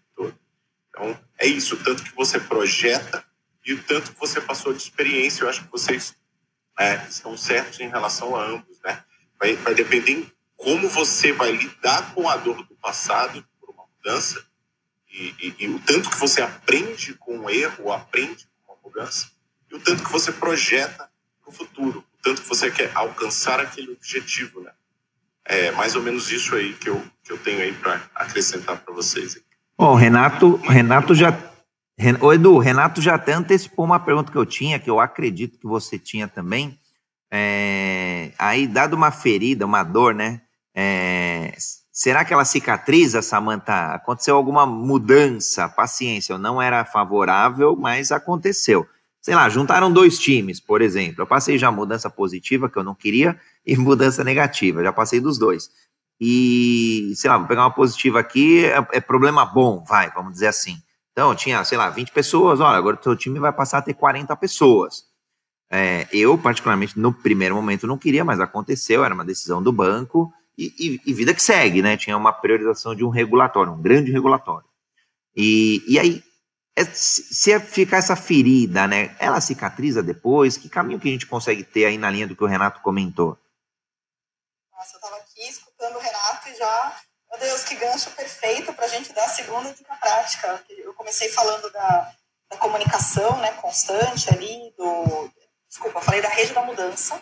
então, é isso, tanto que você projeta e o tanto que você passou de experiência. Eu acho que vocês é, estão certos em relação a ambos, né? Vai, vai depender em como você vai lidar com a dor do passado por uma mudança e, e, e o tanto que você aprende com o erro, aprende e o tanto que você projeta para o futuro, o tanto que você quer alcançar aquele objetivo, né? É mais ou menos isso aí que eu, que eu tenho aí para acrescentar para vocês. Bom, Renato, Renato já. Ô Edu, Renato já até antecipou uma pergunta que eu tinha, que eu acredito que você tinha também. É, aí, dado uma ferida, uma dor, né? É, será que ela cicatriza, Samanta? Aconteceu alguma mudança? Paciência, não era favorável, mas aconteceu. Sei lá, juntaram dois times, por exemplo. Eu passei já mudança positiva, que eu não queria, e mudança negativa. Já passei dos dois e, sei lá, vou pegar uma positiva aqui, é, é, problema bom, vai, vamos dizer assim. Então, tinha, sei lá, 20 pessoas, olha, agora o seu time vai passar a ter 40 pessoas. É, eu, particularmente, no primeiro momento não queria, mas aconteceu, era uma decisão do banco, e, e, e, vida que segue, né? Tinha uma priorização de um regulatório, um grande regulatório. E, e aí, é, se ficar essa ferida, né? Ela cicatriza depois? Que caminho que a gente consegue ter aí na linha do que o Renato comentou? Nossa, eu tava escutando o Renato e já, meu Deus, que gancho perfeito para a gente dar a segunda dica prática. Eu comecei falando da, da comunicação né, constante ali, do. Desculpa, eu falei da rede da mudança.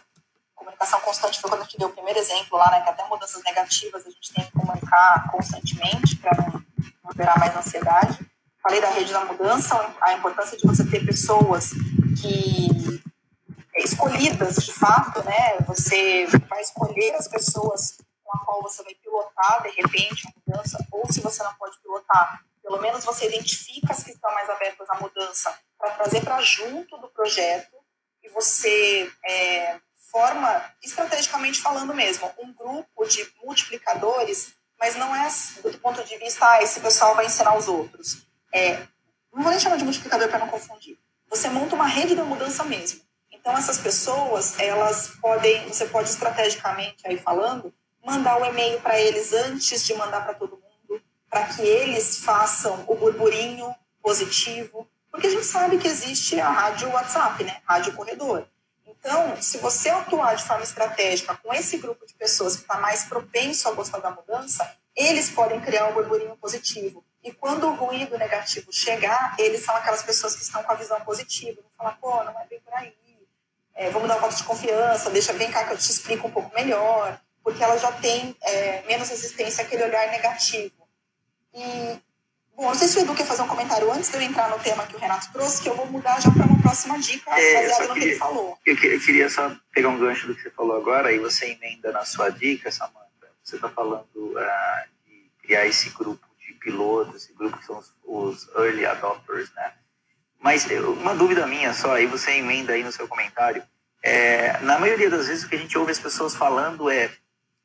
Comunicação constante foi quando a gente deu o primeiro exemplo lá, né? Que até mudanças negativas a gente tem que comunicar constantemente para não, não gerar mais ansiedade. Falei da rede da mudança, a importância de você ter pessoas que escolhidas de fato, né? Você vai escolher as pessoas com a qual você vai pilotar, de repente, a mudança, ou se você não pode pilotar, pelo menos você identifica as que estão mais abertas à mudança para trazer para junto do projeto e você é, forma, estrategicamente falando mesmo, um grupo de multiplicadores, mas não é do ponto de vista, ah, esse pessoal vai ensinar os outros. É, não vou nem chamar de multiplicador para não confundir. Você monta uma rede da mudança mesmo. Então, essas pessoas, elas podem, você pode estrategicamente, aí falando, mandar o um e-mail para eles antes de mandar para todo mundo, para que eles façam o burburinho positivo, porque a gente sabe que existe a rádio WhatsApp, né? Rádio corredor. Então, se você atuar de forma estratégica com esse grupo de pessoas que está mais propenso a gostar da mudança, eles podem criar um burburinho positivo. E quando o ruído negativo chegar, eles são aquelas pessoas que estão com a visão positiva. Vão falar, pô, não é bem por aí. É, vamos dar um voto de confiança, deixa, vem cá que eu te explico um pouco melhor porque ela já tem é, menos resistência àquele olhar negativo. E Bom, não sei se o Edu quer fazer um comentário antes de eu entrar no tema que o Renato trouxe, que eu vou mudar já para uma próxima dica, é, baseada no que ele falou. Eu, eu, queria só pegar um gancho do que você falou agora, e você emenda na sua dica, Samanta. Você está falando uh, de criar esse grupo de pilotos, esse grupo que são os, os early adopters, né? Mas uma dúvida minha só, aí você emenda aí no seu comentário. É, na maioria das vezes o que a gente ouve as pessoas falando é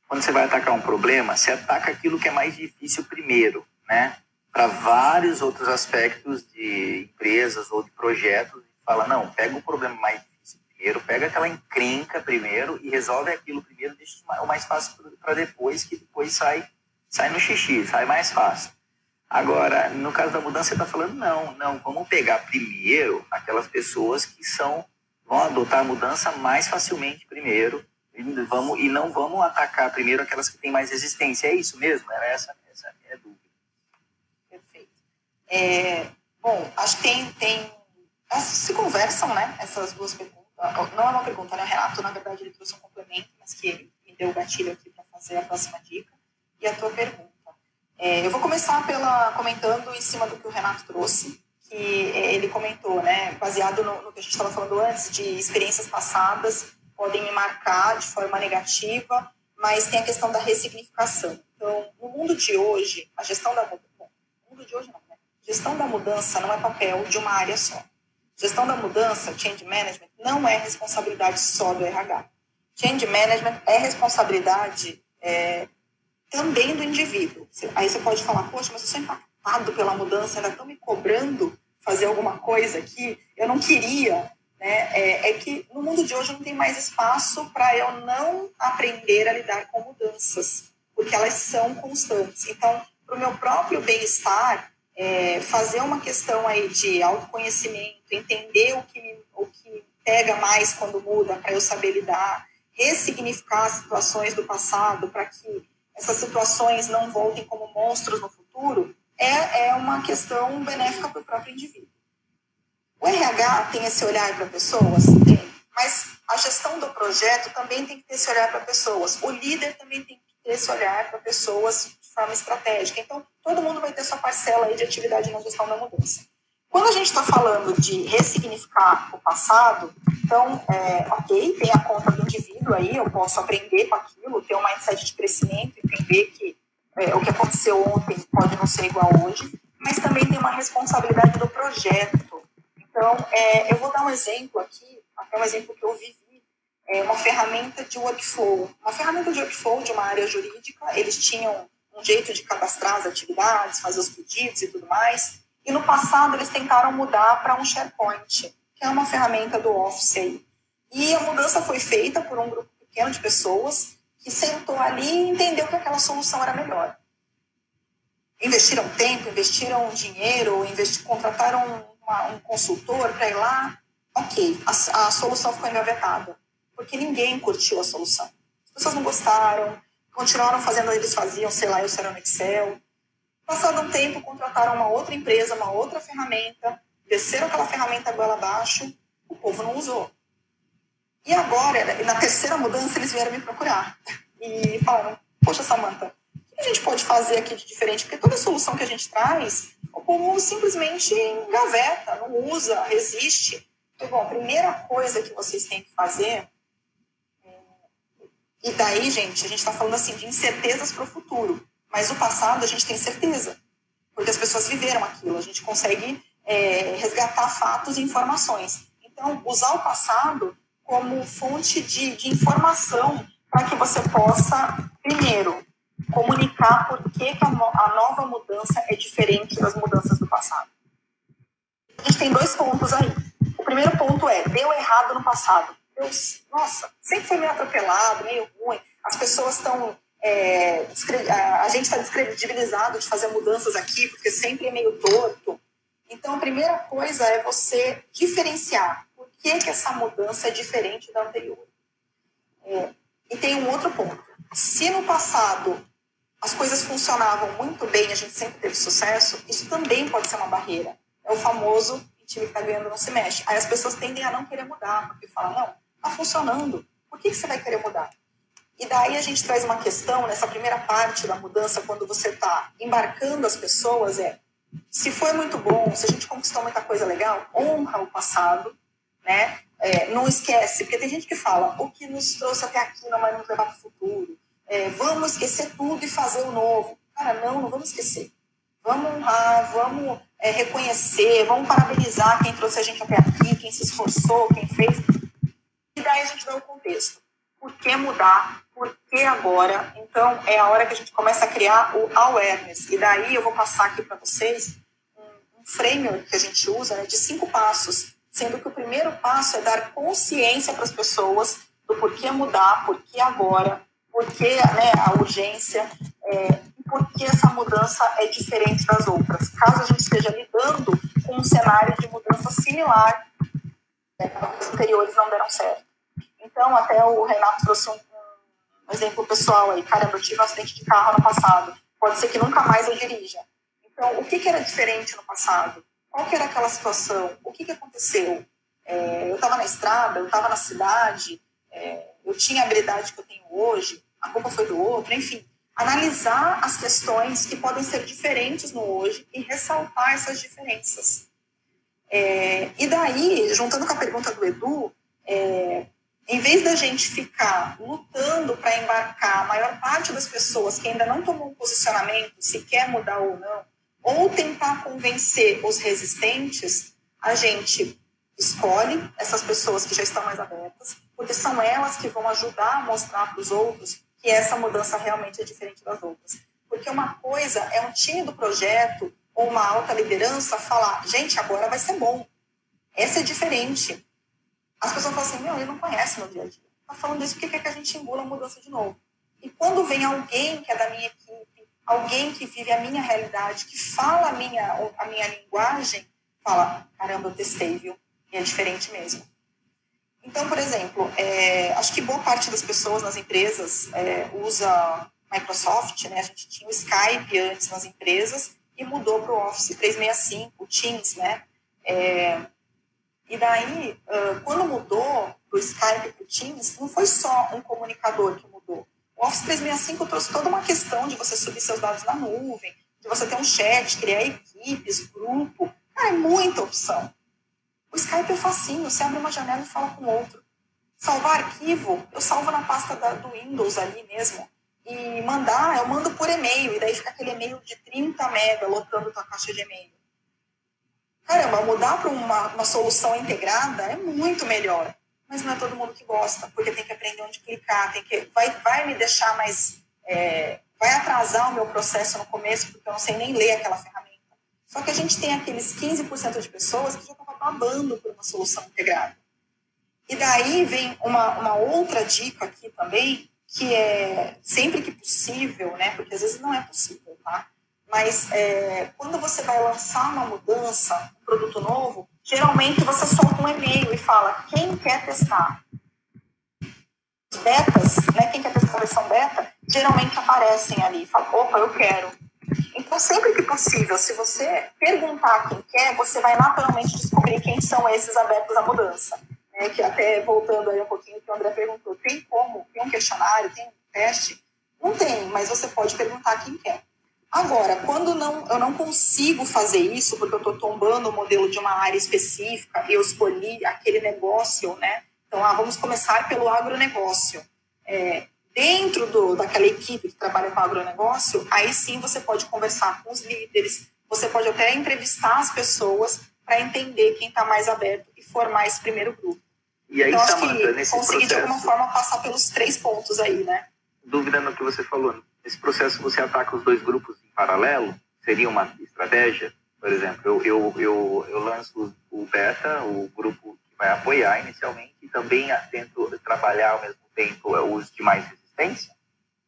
quando você vai atacar um problema, você ataca aquilo que é mais difícil primeiro, né? Para vários outros aspectos de empresas ou de projetos, fala, não, pega o problema mais difícil primeiro, pega aquela encrenca primeiro e resolve aquilo primeiro, deixa o mais fácil para depois, que depois sai, sai no xixi, sai mais fácil. Agora, no caso da mudança, você está falando, não, não, vamos pegar primeiro aquelas pessoas que são, vão adotar a mudança mais facilmente primeiro, e, vamos, e não vamos atacar primeiro aquelas que têm mais resistência. É isso mesmo? Era essa, essa a minha dúvida. Perfeito. É, bom, acho que tem, tem. Se conversam, né? Essas duas perguntas. Não é uma pergunta, né? Renato, na verdade, ele trouxe um complemento, mas que me deu o gatilho aqui para fazer a próxima dica. E a tua pergunta. É, eu vou começar pela comentando em cima do que o Renato trouxe, que é, ele comentou, né? Baseado no, no que a gente estava falando antes, de experiências passadas podem me marcar de forma negativa, mas tem a questão da ressignificação. Então, no mundo de hoje, a gestão da mudança, no mundo de hoje não? Gestão da mudança não é papel de uma área só. Gestão da mudança, change management, não é responsabilidade só do RH. Change management é responsabilidade é, também do indivíduo. Aí você pode falar, poxa, mas eu sou impactado pela mudança, ainda estão me cobrando fazer alguma coisa que eu não queria né, é, é, que no mundo de hoje não tem mais espaço para eu não aprender a lidar com mudanças, porque elas são constantes. Então, para o meu próprio bem-estar, é, fazer uma questão aí de autoconhecimento, entender o que me, o que pega mais quando muda, para eu saber lidar, ressignificar situações do passado para que essas situações não voltem como monstros no futuro, é, é uma questão benéfica para o próprio indivíduo. O RH tem esse olhar para pessoas? Tem. Mas a gestão do projeto também tem que ter esse olhar para pessoas. O líder também tem que ter esse olhar para pessoas forma estratégica. Então, todo mundo vai ter sua parcela de atividade na gestão da mudança. Quando a gente está falando de ressignificar o passado, então, é, ok, tem a conta do indivíduo aí, eu posso aprender com aquilo, ter um mindset de crescimento, entender que é, o que aconteceu ontem pode não ser igual hoje, mas também tem uma responsabilidade do projeto então, é, eu vou dar um exemplo aqui, até um exemplo que eu vivi, é uma ferramenta de workflow. Uma ferramenta de workflow de uma área jurídica, eles tinham um jeito de cadastrar as atividades, fazer os pedidos e tudo mais. E no passado eles tentaram mudar para um SharePoint, que é uma ferramenta do Office aí. E a mudança foi feita por um grupo pequeno de pessoas que sentou ali e entendeu que aquela solução era melhor. Investiram tempo, investiram dinheiro, investi contrataram uma, um consultor para ir lá, ok, a, a solução ficou engavetada, porque ninguém curtiu a solução. As pessoas não gostaram, continuaram fazendo eles faziam, sei lá, eu era no Excel. Passado um tempo, contrataram uma outra empresa, uma outra ferramenta, desceram aquela ferramenta goela abaixo, o povo não usou. E agora, na terceira mudança, eles vieram me procurar e falaram: Poxa, Samanta, o que a gente pode fazer aqui de diferente? Porque toda solução que a gente traz o povo simplesmente engaveta, não usa, resiste. Então, bom, a primeira coisa que vocês têm que fazer, e daí, gente, a gente está falando assim de incertezas para o futuro, mas o passado a gente tem certeza, porque as pessoas viveram aquilo, a gente consegue é, resgatar fatos e informações. Então, usar o passado como fonte de, de informação para que você possa, primeiro, comunicar por que, que a, a nova mudança é diferente das mudanças do passado. A gente tem dois pontos aí. O primeiro ponto é, deu errado no passado. Deus, nossa, sempre foi meio atropelado, meio ruim. As pessoas estão. É, a gente está descredibilizado de fazer mudanças aqui, porque sempre é meio torto. Então, a primeira coisa é você diferenciar por que, que essa mudança é diferente da anterior. É, e tem um outro ponto. Se no passado as coisas funcionavam muito bem, a gente sempre teve sucesso, isso também pode ser uma barreira. É o famoso o time que está ganhando não se mexe. Aí as pessoas tendem a não querer mudar, porque falam, não, está funcionando, por que, que você vai querer mudar? E daí a gente traz uma questão nessa primeira parte da mudança, quando você está embarcando as pessoas, é Se foi muito bom, se a gente conquistou muita coisa legal, honra o passado, né? É, não esquece, porque tem gente que fala, o que nos trouxe até aqui não vai nos levar para o futuro. É, vamos esquecer tudo e fazer o novo. Cara, não, não vamos esquecer. Vamos honrar, vamos é, reconhecer, vamos parabenizar quem trouxe a gente até aqui, quem se esforçou, quem fez. E daí a gente dá o contexto. Por que mudar? Por que agora? Então, é a hora que a gente começa a criar o awareness. E daí eu vou passar aqui para vocês um, um framework que a gente usa né, de cinco passos, sendo que o primeiro passo é dar consciência para as pessoas do porquê mudar, porquê agora, porquê né, a urgência, é, e por que essa mudança é diferente das outras. Caso a gente esteja lidando com um cenário de mudança similar, né, anteriores não deram certo. Então, até o Renato trouxe um, um exemplo pessoal aí. Caramba, eu tive um acidente de carro no passado. Pode ser que nunca mais eu dirija. Então, o que, que era diferente no passado? Qual que era aquela situação? O que, que aconteceu? É, eu estava na estrada, eu estava na cidade, é, eu tinha a habilidade que eu tenho hoje, a culpa foi do outro, enfim. Analisar as questões que podem ser diferentes no hoje e ressaltar essas diferenças. É, e daí, juntando com a pergunta do Edu, é, em vez da gente ficar lutando para embarcar a maior parte das pessoas que ainda não tomou um posicionamento, se quer mudar ou não, ou tentar convencer os resistentes, a gente escolhe essas pessoas que já estão mais abertas, porque são elas que vão ajudar a mostrar para os outros que essa mudança realmente é diferente das outras. Porque uma coisa é um time do projeto ou uma alta liderança falar, gente, agora vai ser bom. Essa é diferente as pessoas falam assim, meu, ele não conhece meu dia a dia. Tá falando isso porque quer que a gente engula a mudança de novo. E quando vem alguém que é da minha equipe, alguém que vive a minha realidade, que fala a minha, a minha linguagem, fala, caramba, eu testei, viu? E é diferente mesmo. Então, por exemplo, é, acho que boa parte das pessoas nas empresas é, usa Microsoft, né? A gente tinha o Skype antes nas empresas e mudou para o Office 365, o Teams, né? É, e daí, quando mudou do Skype para o Teams, não foi só um comunicador que mudou. O Office 365 trouxe toda uma questão de você subir seus dados na nuvem, de você ter um chat, criar equipes, grupo. É muita opção. O Skype é facinho, você abre uma janela e fala com outro. Salvar arquivo, eu salvo na pasta da, do Windows ali mesmo. E mandar, eu mando por e-mail, e daí fica aquele e-mail de 30 mega lotando tua caixa de e-mail caramba, mudar para uma, uma solução integrada é muito melhor. Mas não é todo mundo que gosta, porque tem que aprender onde clicar, tem que, vai, vai me deixar mais. É, vai atrasar o meu processo no começo, porque eu não sei nem ler aquela ferramenta. Só que a gente tem aqueles 15% de pessoas que já estão babando por uma solução integrada. E daí vem uma, uma outra dica aqui também, que é sempre que possível, né? Porque às vezes não é possível, tá? Mas é, quando você vai lançar uma mudança, um produto novo, geralmente você solta um e-mail e fala quem quer testar. Os betas, né, quem quer testar a versão beta, geralmente aparecem ali. Fala, opa, eu quero. Então, sempre que possível, se você perguntar quem quer, você vai naturalmente descobrir quem são esses abertos à mudança. É, que até voltando aí um pouquinho que o André perguntou, tem como? Tem um questionário? Tem um teste? Não tem, mas você pode perguntar quem quer. Agora, quando não, eu não consigo fazer isso, porque eu estou tombando o modelo de uma área específica, eu escolhi aquele negócio, né? Então, ah, vamos começar pelo agronegócio. É, dentro do, daquela equipe que trabalha com agronegócio, aí sim você pode conversar com os líderes, você pode até entrevistar as pessoas para entender quem está mais aberto e formar esse primeiro grupo. E aí, então, acho Samantha, que nesse consegui processo, de alguma forma passar pelos três pontos aí, né? Dúvida no que você falou. Nesse processo você ataca os dois grupos em paralelo? Seria uma estratégia? Por exemplo, eu, eu, eu, eu lanço o beta, o grupo que vai apoiar inicialmente, e também tento trabalhar ao mesmo tempo os de mais resistência?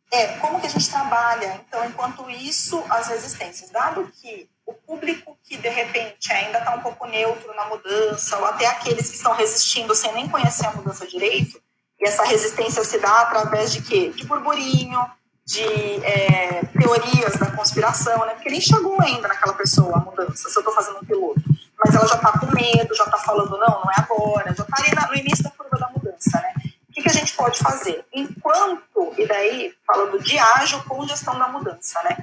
É, como que a gente trabalha, então, enquanto isso, as resistências? Dado que o público que, de repente, ainda está um pouco neutro na mudança, ou até aqueles que estão resistindo sem nem conhecer a mudança direito, e essa resistência se dá através de quê? De burburinho, de é, teorias da conspiração, né? Porque nem chegou ainda naquela pessoa a mudança, se eu estou fazendo um piloto. Mas ela já está com medo, já está falando, não, não é agora, já está ali no início da curva da mudança, né? O que, que a gente pode fazer? Enquanto, e daí falando de ágil com gestão da mudança, né?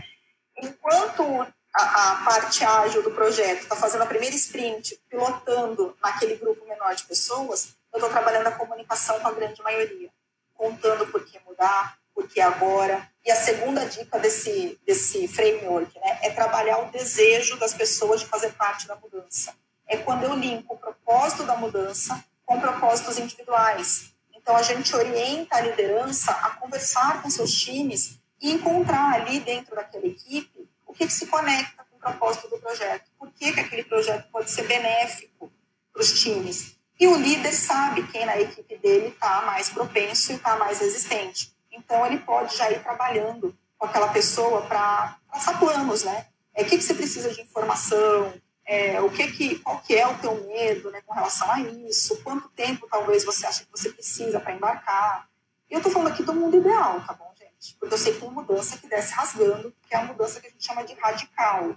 Enquanto a, a parte ágil do projeto, está fazendo a primeira sprint, pilotando naquele grupo menor de pessoas, eu estou trabalhando a comunicação com a grande maioria, contando por que mudar, por que agora. E a segunda dica desse, desse framework né, é trabalhar o desejo das pessoas de fazer parte da mudança. É quando eu limpo o propósito da mudança com propósitos individuais. Então, a gente orienta a liderança a conversar com seus times e encontrar ali dentro daquela equipe o que, que se conecta com o propósito do projeto. Por que, que aquele projeto pode ser benéfico para os times? E o líder sabe quem na equipe dele está mais propenso e está mais resistente. Então, ele pode já ir trabalhando com aquela pessoa para passar planos, né? É, o que, que você precisa de informação, é, o que que, qual que é o teu medo né, com relação a isso, quanto tempo talvez você acha que você precisa para embarcar. E eu estou falando aqui do mundo ideal, tá bom, gente? Porque eu sei que tem mudança que desce rasgando, que é a mudança que a gente chama de radical.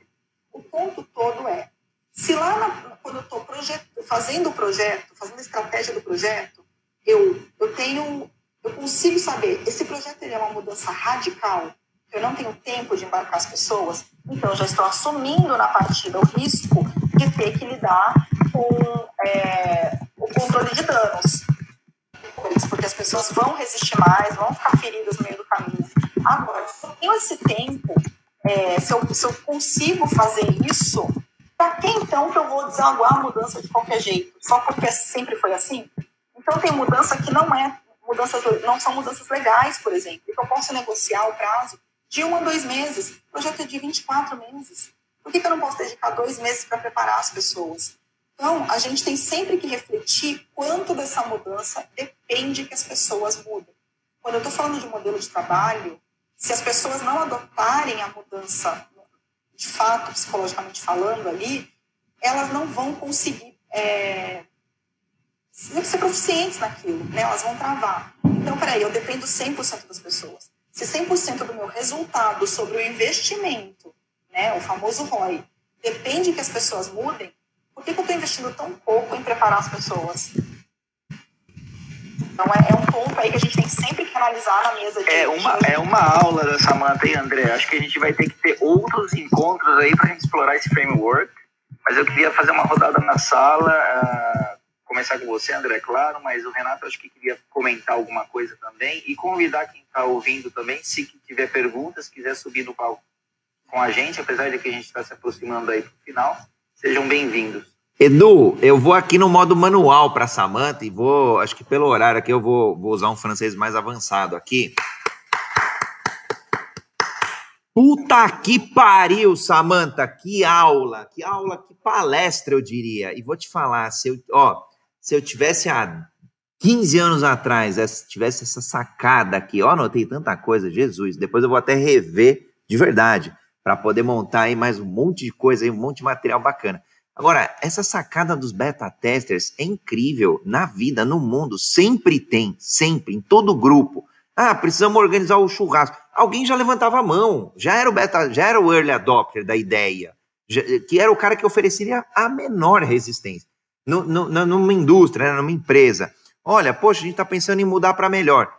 O ponto todo é, se lá na, quando eu estou fazendo o projeto, fazendo a estratégia do projeto, eu, eu tenho, eu consigo saber, esse projeto é uma mudança radical, eu não tenho tempo de embarcar as pessoas, então já estou assumindo na partida o risco de ter que lidar com é, o controle de danos. Porque as pessoas vão resistir mais, vão ficar feridas no meio do caminho. Agora, se eu tenho esse tempo, é, se, eu, se eu consigo fazer isso, para que então que eu vou desaguar a mudança de qualquer jeito? Só porque sempre foi assim? Então tem mudança que não é mudanças não são mudanças legais, por exemplo, eu posso negociar o prazo de um a dois meses. O projeto é de 24 meses. Por que, que eu não posso dedicar dois meses para preparar as pessoas? Então, a gente tem sempre que refletir quanto dessa mudança depende que as pessoas mudem. Quando eu estou falando de modelo de trabalho, se as pessoas não adotarem a mudança, de fato, psicologicamente falando ali, elas não vão conseguir é, ser proficientes naquilo, né? elas vão travar. Então, peraí, eu dependo 100% das pessoas. Se 100% do meu resultado sobre o investimento, né, o famoso ROI, depende que as pessoas mudem, por que, que eu estou investindo tão pouco em preparar as pessoas? Então é, é, um ponto aí que a gente tem sempre que analisar na mesa de É uma, é uma aula da Samanta e André. Acho que a gente vai ter que ter outros encontros aí para a gente explorar esse framework. Mas eu queria fazer uma rodada na sala. Uh começar com você, André, claro, mas o Renato acho que queria comentar alguma coisa também e convidar quem está ouvindo também, se tiver perguntas, quiser subir no palco com a gente, apesar de que a gente está se aproximando aí para o final, sejam bem-vindos. Edu, eu vou aqui no modo manual para Samanta e vou, acho que pelo horário aqui eu vou, vou usar um francês mais avançado aqui. Puta que pariu, Samanta, que aula, que aula, que palestra, eu diria. E vou te falar, se eu, ó, se eu tivesse há 15 anos atrás, tivesse essa sacada aqui, ó, anotei tanta coisa, Jesus, depois eu vou até rever de verdade, para poder montar aí mais um monte de coisa, aí, um monte de material bacana. Agora, essa sacada dos beta testers é incrível na vida, no mundo, sempre tem, sempre, em todo grupo. Ah, precisamos organizar o churrasco. Alguém já levantava a mão, já era o beta, já era o early adopter da ideia, já, que era o cara que ofereceria a menor resistência no, no, numa indústria, né, numa empresa. Olha, poxa, a gente está pensando em mudar para melhor.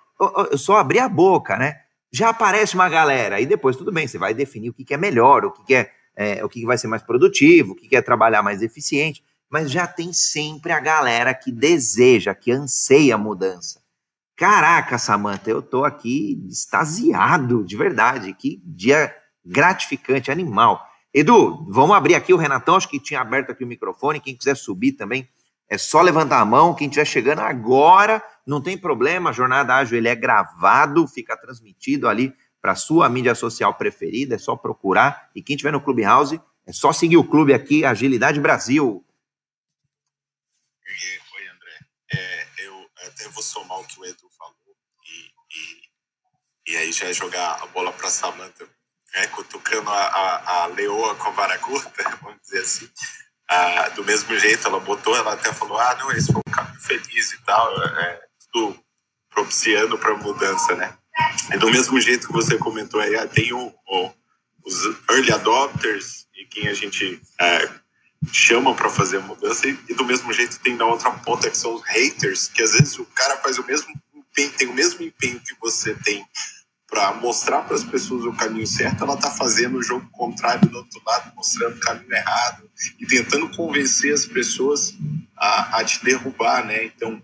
Eu só abrir a boca, né? Já aparece uma galera. E depois, tudo bem, você vai definir o que, que é melhor, o que, que é, é, o que, que vai ser mais produtivo, o que, que é trabalhar mais eficiente. Mas já tem sempre a galera que deseja, que anseia a mudança. Caraca, Samanta, eu tô aqui extasiado, de verdade. Que dia gratificante, animal. Edu, vamos abrir aqui o Renatão, acho que tinha aberto aqui o microfone, quem quiser subir também, é só levantar a mão, quem estiver chegando agora, não tem problema, a Jornada Ágil ele é gravado, fica transmitido ali para sua mídia social preferida, é só procurar, e quem estiver no Clubhouse, é só seguir o clube aqui, Agilidade Brasil. Oi, André, é, eu até vou somar o que o Edu falou, e, e, e aí já é jogar a bola para a Samanta né, cutucando a, a, a, leoa com a vara curta, vamos dizer assim. Ah, do mesmo jeito, ela botou, ela até falou: ah, não, esse foi um caminho feliz e tal, é, tudo propiciando para mudança, né? E do mesmo jeito que você comentou aí, ah, tem o, o, os early adopters e quem a gente é, chama para fazer a mudança, e, e, do mesmo jeito tem na outra ponta que são os haters, que às vezes o cara faz o mesmo empenho, tem o mesmo empenho que você tem para mostrar para as pessoas o caminho certo, ela está fazendo o jogo contrário do outro lado, mostrando o caminho errado e tentando convencer as pessoas a, a te derrubar, né? Então,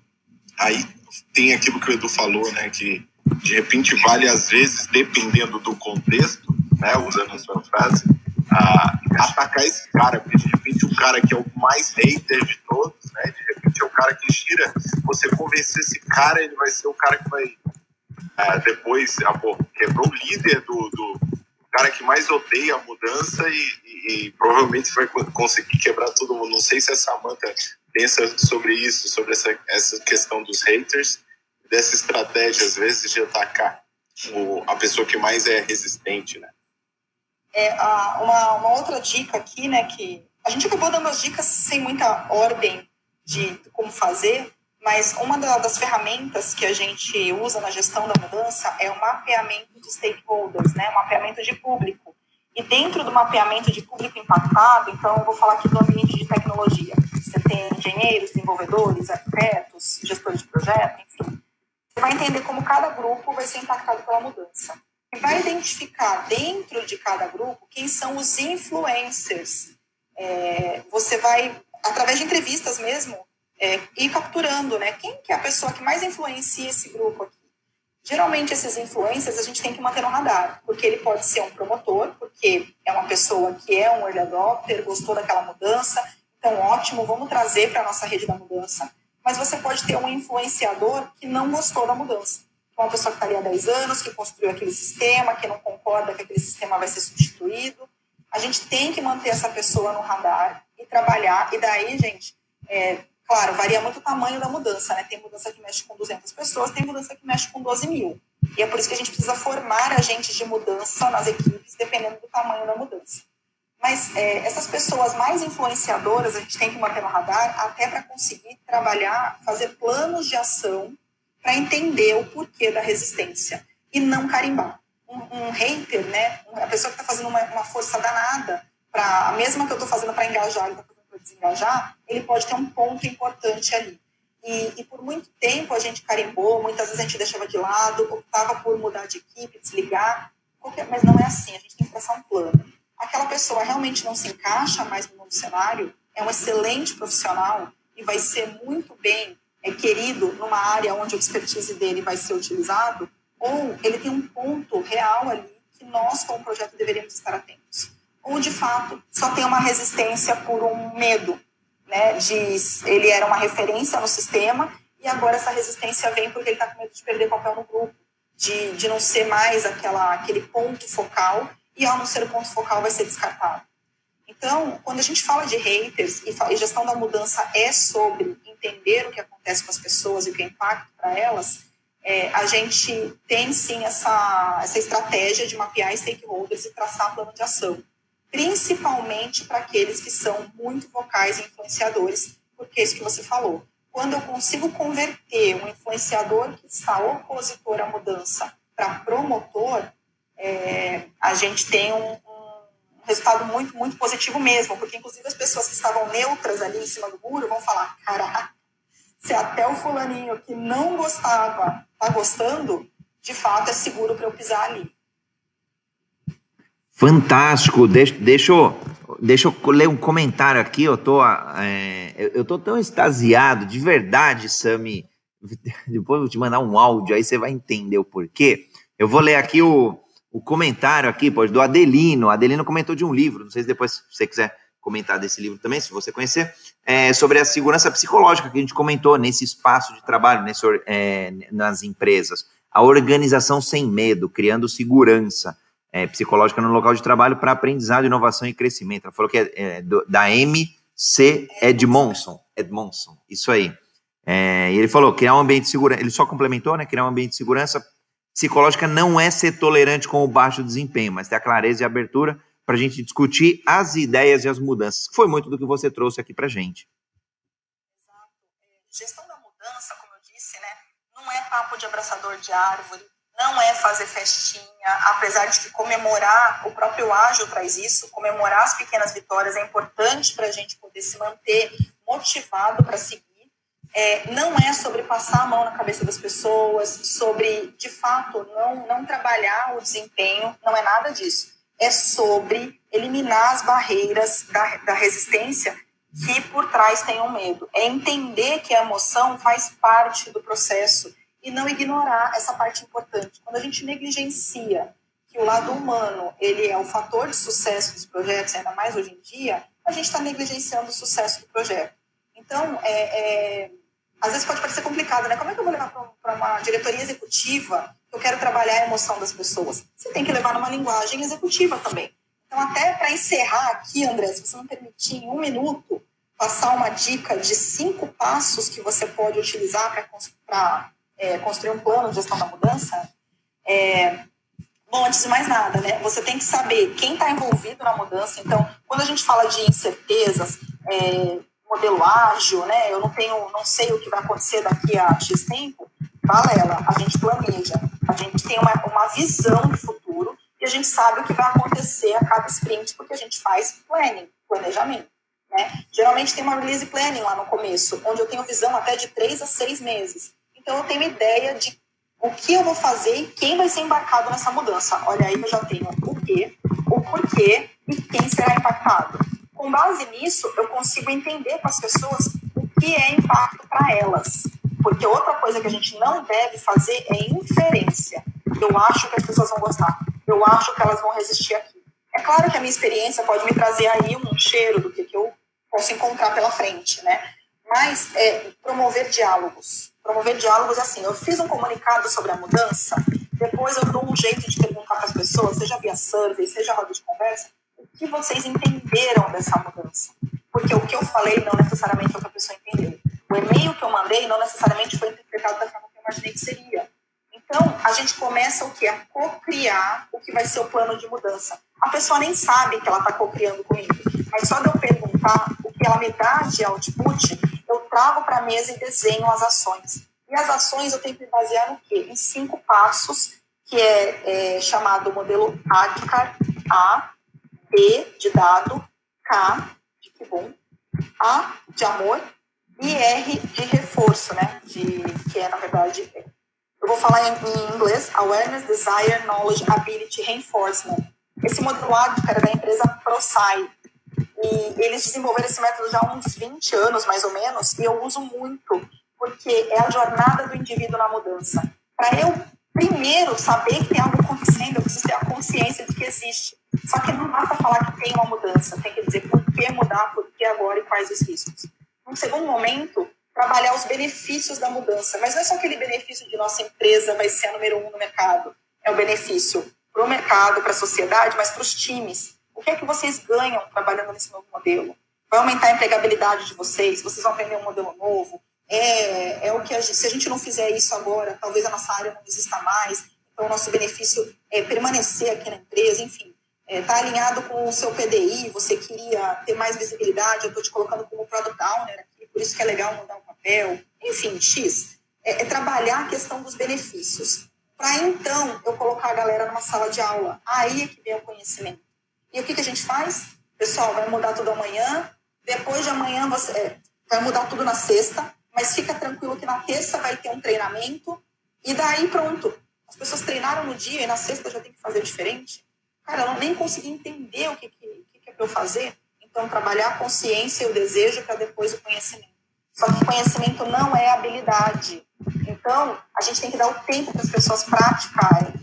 aí tem aquilo que o Edu falou, né? Que de repente vale às vezes, dependendo do contexto, né? Usando a sua frase, a, atacar esse cara, porque de repente o cara que é o mais hater de todos, né? De repente é o cara que gira, você convencer esse cara, ele vai ser o cara que vai uh, depois ah, pô, quebrou o líder do, do cara que mais odeia a mudança e, e, e, provavelmente vai conseguir quebrar todo mundo. Não sei se a Samantha pensa sobre isso, sobre essa, essa questão dos haters, dessa estratégia, às vezes, de atacar o, a pessoa que mais é resistente, né? É, uma, uma outra dica aqui, né, que a gente acabou dando as dicas sem muita ordem de como fazer, mas uma das ferramentas que a gente usa na gestão da mudança é o mapeamento de stakeholders, né? O mapeamento de público. E dentro do mapeamento de público impactado, então eu vou falar aqui do ambiente de tecnologia. Você tem engenheiros, desenvolvedores, arquitetos, gestores de projeto, enfim. Você vai entender como cada grupo vai ser impactado pela mudança. E vai identificar dentro de cada grupo quem são os influencers. É, você vai, através de entrevistas mesmo, é, ir capturando, né? Quem que é a pessoa que mais influencia esse grupo aqui? Geralmente, esses influencers a gente tem que manter no radar, porque ele pode ser um promotor, porque é uma pessoa que é um early adopter, gostou daquela mudança, então ótimo, vamos trazer para a nossa rede da mudança. Mas você pode ter um influenciador que não gostou da mudança. Uma pessoa que está ali há 10 anos, que construiu aquele sistema, que não concorda que aquele sistema vai ser substituído. A gente tem que manter essa pessoa no radar e trabalhar. E daí, gente, é, Claro, varia muito o tamanho da mudança, né? Tem mudança que mexe com 200 pessoas, tem mudança que mexe com 12 mil. E é por isso que a gente precisa formar agentes de mudança nas equipes, dependendo do tamanho da mudança. Mas é, essas pessoas mais influenciadoras a gente tem que manter no radar até para conseguir trabalhar, fazer planos de ação para entender o porquê da resistência e não carimbar. Um, um hater, né? A pessoa que está fazendo uma, uma, força danada para a mesma que eu estou fazendo para engajar, ele está desengajar, ele pode ter um ponto importante ali. E, e, por muito tempo a gente carimbou, muitas vezes a gente deixava de lado, optava por mudar de equipe, desligar, qualquer, mas não é assim, a gente tem que traçar um plano. Aquela pessoa realmente não se encaixa mais no novo cenário, é um excelente profissional e vai ser muito bem é, querido numa área onde a expertise dele vai ser utilizado, ou ele tem um ponto real ali que nós, como projeto, deveríamos estar atentos ou de fato só tem uma resistência por um medo, né? De ele era uma referência no sistema e agora essa resistência vem porque ele está com medo de perder papel no grupo, de, de não ser mais aquela, aquele ponto focal e ao não ser o ponto focal vai ser descartado. Então, quando a gente fala de haters e gestão da mudança é sobre entender o que acontece com as pessoas e o que é impacto para elas, é, a gente tem sim essa, essa estratégia de mapear stakeholders e traçar plano de ação principalmente para aqueles que são muito vocais e influenciadores, porque é isso que você falou. Quando eu consigo converter um influenciador que está opositor à mudança para promotor, é, a gente tem um, um, resultado muito, muito positivo mesmo, porque inclusive as pessoas que estavam neutras ali em cima do muro vão falar, caraca, se até o fulaninho que não gostava está gostando, de fato é seguro para eu pisar ali. Fantástico. Deixa, deixa, eu, deixa eu ler um comentário aqui. Eu tô, é, eu tô tão extasiado, de verdade, Sami. Depois eu vou te mandar um áudio, aí você vai entender o porquê. Eu vou ler aqui o, o comentário aqui, pode, do Adelino. Adelino comentou de um livro, não sei se depois você quiser comentar desse livro também, se você conhecer, é, sobre a segurança psicológica que a gente comentou nesse espaço de trabalho, nesse, é, nas empresas. A organização sem medo, criando segurança é, psicológica no local de trabalho para aprendizado, inovação e crescimento. Ela falou que é, é do, da M.C. Edmondson. Edmondson, isso aí. É, e ele falou: criar um ambiente de segurança. Ele só complementou, né? Criar um ambiente de segurança psicológica não é ser tolerante com o baixo desempenho, mas ter a clareza e a abertura para a gente discutir as ideias e as mudanças. Foi muito do que você trouxe aqui para gente. Exato. É, gestão da mudança, como eu disse, né? Não é papo de abraçador de árvore, não é fazer festinha, apesar de que comemorar, o próprio ágil traz isso, comemorar as pequenas vitórias é importante para a gente poder se manter motivado para seguir, é, não é sobre passar a mão na cabeça das pessoas, sobre, de fato, não, não trabalhar o desempenho, não é nada disso. É sobre eliminar as barreiras da, da resistência que por trás tenham medo. É entender que a emoção faz parte do processo e não ignorar essa parte importante. Quando a gente negligencia que o lado humano ele é o fator de sucesso dos projetos, ainda mais hoje em dia, a gente está negligenciando o sucesso do projeto. Então, é, é às vezes pode parecer complicado, né? Como é que eu vou levar para uma diretoria executiva eu quero trabalhar a emoção das pessoas? Você tem que levar numa linguagem executiva também. Então, até para encerrar aqui, André, se você não permitir, em um minuto, passar uma dica de cinco passos que você pode utilizar para é, construir um plano de gestão da mudança. É, bom, antes de mais nada, né? Você tem que saber quem está envolvido na mudança. Então, quando a gente fala de incertezas, é, modelo ágil, né? Eu não tenho, não sei o que vai acontecer daqui a X tempo. Balela, a gente planeja, a gente tem uma, uma visão de futuro e a gente sabe o que vai acontecer a cada sprint porque a gente faz planning, planejamento. Né? Geralmente tem uma release planning lá no começo, onde eu tenho visão até de três a seis meses. Então eu tenho ideia de o que eu vou fazer e quem vai ser embarcado nessa mudança. Olha aí eu já tenho o quê, o porquê e quem será impactado com base nisso, eu consigo entender com as pessoas o que é impacto para elas. Porque outra coisa que a gente não deve fazer é inferência. Eu acho que as pessoas vão gostar. Eu acho que elas vão resistir aqui. É claro que a minha experiência pode me trazer aí um cheiro do que, que eu posso encontrar pela frente, né? Mas é, promover diálogos. Promover diálogos assim. Eu fiz um comunicado sobre a mudança, depois eu dou um jeito de perguntar para as pessoas, seja via survey, seja roda de conversa, que vocês entenderam dessa mudança. Porque o que eu falei não necessariamente é o que a pessoa entendeu. O e-mail que eu mandei não necessariamente foi interpretado da forma que eu imaginei que seria. Então, a gente começa o que? A co-criar o que vai ser o plano de mudança. A pessoa nem sabe que ela está co-criando comigo, mas só de eu perguntar o que ela me dá de output, eu trago para a mesa e desenho as ações. E as ações eu tenho que basear no quê? Em cinco passos, que é, é chamado modelo ADCAR, A, D de dado, K de que bom, A de amor e R de reforço, né? De, que é, na verdade, eu vou falar em, inglês, Awareness, Desire, Knowledge, Ability, Reinforcement. Esse modelo ágil era da empresa ProSci. E eles desenvolveram esse método já há uns 20 anos, mais ou menos, e eu uso muito, porque é a jornada do indivíduo na mudança. Para eu, primeiro, saber que tem algo acontecendo, eu preciso ter a consciência de que existe. Só que não basta falar que tem uma mudança, tem que dizer por que mudar, por que agora e quais os riscos. Num segundo momento, trabalhar os benefícios da mudança. Mas não é só aquele benefício de nossa empresa vai ser a número um no mercado. É o benefício para o mercado, para a sociedade, mas para os times. O que é que vocês ganham trabalhando nesse novo modelo? Vai aumentar a empregabilidade de vocês? Vocês vão aprender um modelo novo? É, é o que a gente, se a gente não fizer isso agora, talvez a nossa área não exista mais. Então, o nosso benefício é permanecer aqui na empresa, enfim está é, tá alinhado com o seu PDI, você queria ter mais visibilidade, eu estou te colocando como Product Owner aqui, por isso que é legal mudar o papel. Enfim, X. É, é trabalhar a questão dos benefícios. Para então eu colocar a galera numa sala de aula. Aí é que vem o conhecimento. E o que, que a gente faz? Pessoal, vai mudar tudo amanhã. Depois de amanhã você é, vai mudar tudo na sexta, mas fica tranquilo que na terça vai ter um treinamento. E daí pronto. As pessoas treinaram no dia e na sexta já tem que fazer diferente. Cara, eu nem consegui entender o que, que, que é para eu fazer. Então, trabalhar a consciência e o desejo para depois o conhecimento. Só que conhecimento não é habilidade. Então, a gente tem que dar o tempo para as pessoas praticarem.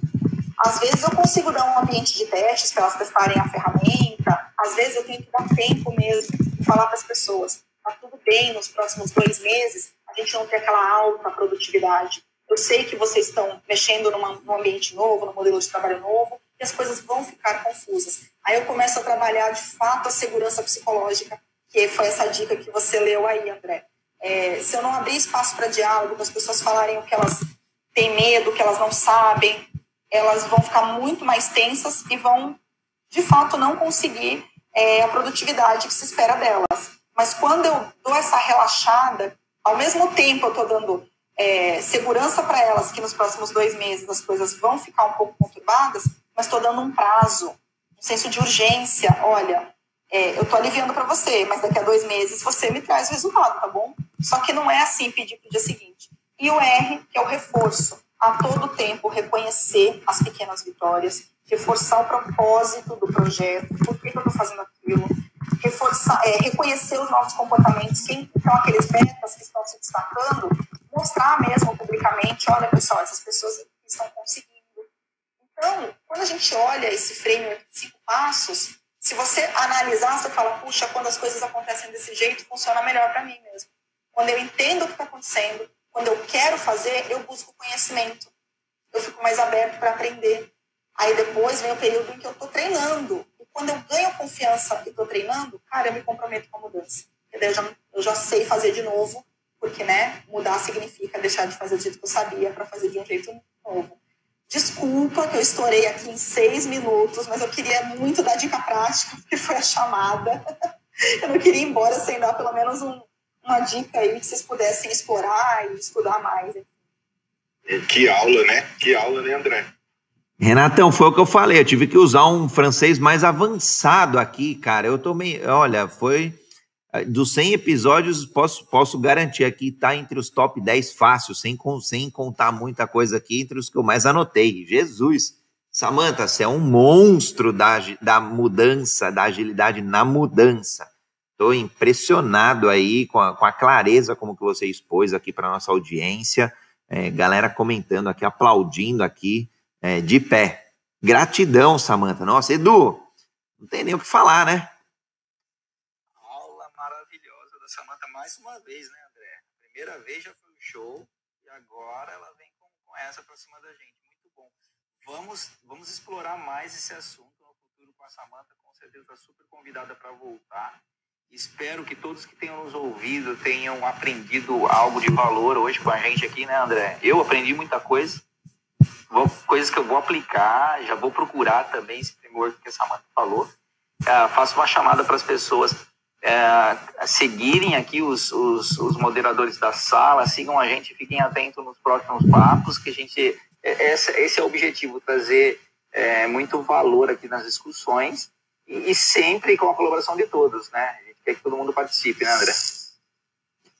Às vezes eu consigo dar um ambiente de testes para elas testarem a ferramenta. Às vezes eu tenho que dar tempo mesmo e falar para as pessoas: tá tudo bem nos próximos dois meses, a gente não ter aquela alta produtividade. Eu sei que vocês estão mexendo numa, num ambiente novo, num modelo de trabalho novo, as coisas vão ficar confusas. Aí eu começo a trabalhar de fato a segurança psicológica, que foi essa dica que você leu aí, André. É, se eu não abrir espaço para diálogo, para as pessoas falarem o que elas têm medo, o que elas não sabem, elas vão ficar muito mais tensas e vão, de fato, não conseguir é, a produtividade que se espera delas. Mas quando eu dou essa relaxada, ao mesmo tempo eu estou dando é, segurança para elas que nos próximos dois meses as coisas vão ficar um pouco conturbadas, mas estou dando um prazo, um senso de urgência. Olha, é, eu estou aliviando para você, mas daqui a dois meses você me traz o resultado, tá bom? Só que não é assim pedir para o dia seguinte. E o R, que é o reforço. A todo tempo reconhecer as pequenas vitórias, reforçar o propósito do projeto, por que, eu estou fazendo aquilo, reforçar, é, reconhecer os novos comportamentos, quem são aqueles metas que estão se destacando, mostrar mesmo publicamente, olha pessoal, essas pessoas estão conseguindo. Então, quando a gente olha esse framework de cinco passos, se você analisar, você fala, puxa, quando as coisas acontecem desse jeito, funciona melhor para mim mesmo. Quando eu entendo o que está acontecendo, quando eu quero fazer, eu busco conhecimento. Eu fico mais aberto para aprender. Aí depois vem o período em que eu estou treinando. E quando eu ganho confiança e estou treinando, cara, eu me comprometo com a mudança. Eu já, eu já sei fazer de novo, porque, né, mudar significa deixar de fazer do jeito que eu sabia para fazer de um jeito novo. Desculpa que eu estourei aqui em seis minutos, mas eu queria muito dar dica prática, porque foi a chamada. Eu não queria ir embora sem dar pelo menos um, uma dica aí que vocês pudessem explorar e estudar mais. Que aula, né? Que aula, né, André? Renatão, foi o que eu falei. Eu tive que usar um francês mais avançado aqui, cara. Eu tomei. Olha, foi. Dos 100 episódios, posso, posso garantir aqui, tá entre os top 10 fácil, sem, sem contar muita coisa aqui, entre os que eu mais anotei. Jesus! Samanta, você é um monstro da, da mudança, da agilidade na mudança. Estou impressionado aí com a, com a, clareza como que você expôs aqui para nossa audiência. É, galera comentando aqui, aplaudindo aqui é, de pé. Gratidão, Samanta. Nossa, Edu, não tem nem o que falar, né? Aula maravilhosa da Samanta mais uma vez, né, André? Primeira vez já foi um show e agora ela vem com, com essa para cima da gente. Muito bom. Vamos, vamos explorar mais esse assunto no futuro com a Samanta. Com certeza está super convidada para voltar. Espero que todos que tenham nos ouvido tenham aprendido algo de valor hoje com a gente aqui, né, André? Eu aprendi muita coisa vou, coisas que eu vou aplicar, já vou procurar também esse framework que a Samanta falou. Uh, faço uma chamada para as pessoas uh, seguirem aqui os, os, os, moderadores da sala, sigam a gente, fiquem atentos nos próximos papos, que a gente. É, esse, esse é o objetivo, trazer é, muito valor aqui nas discussões e, e, sempre com a colaboração de todos, né? Quer que todo mundo participe, né, André?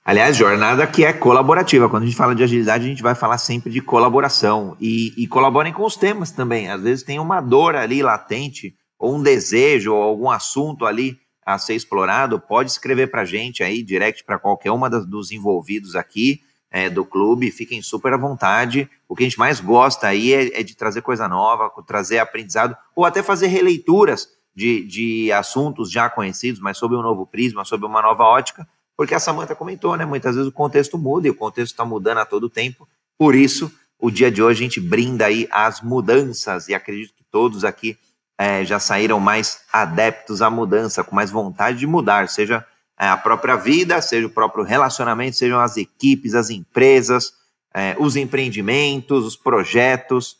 Aliás, jornada que é colaborativa. Quando a gente fala de agilidade, a gente vai falar sempre de colaboração. E, e colaborem com os temas também. Às vezes tem uma dor ali latente, ou um desejo, ou algum assunto ali a ser explorado. Pode escrever para a gente aí, direct para qualquer uma das, dos envolvidos aqui é, do clube. Fiquem super à vontade. O que a gente mais gosta aí é, é de trazer coisa nova, trazer aprendizado, ou até fazer releituras de, de assuntos já conhecidos, mas sob um novo prisma, sob uma nova ótica porque a Samanta comentou, né? Muitas vezes o contexto muda e o contexto está mudando a todo tempo. Por isso, o dia de hoje a gente brinda aí as mudanças e acredito que todos aqui é, já saíram mais adeptos à mudança, com mais vontade de mudar, seja é, a própria vida, seja o próprio relacionamento, sejam as equipes, as empresas, é, os empreendimentos, os projetos.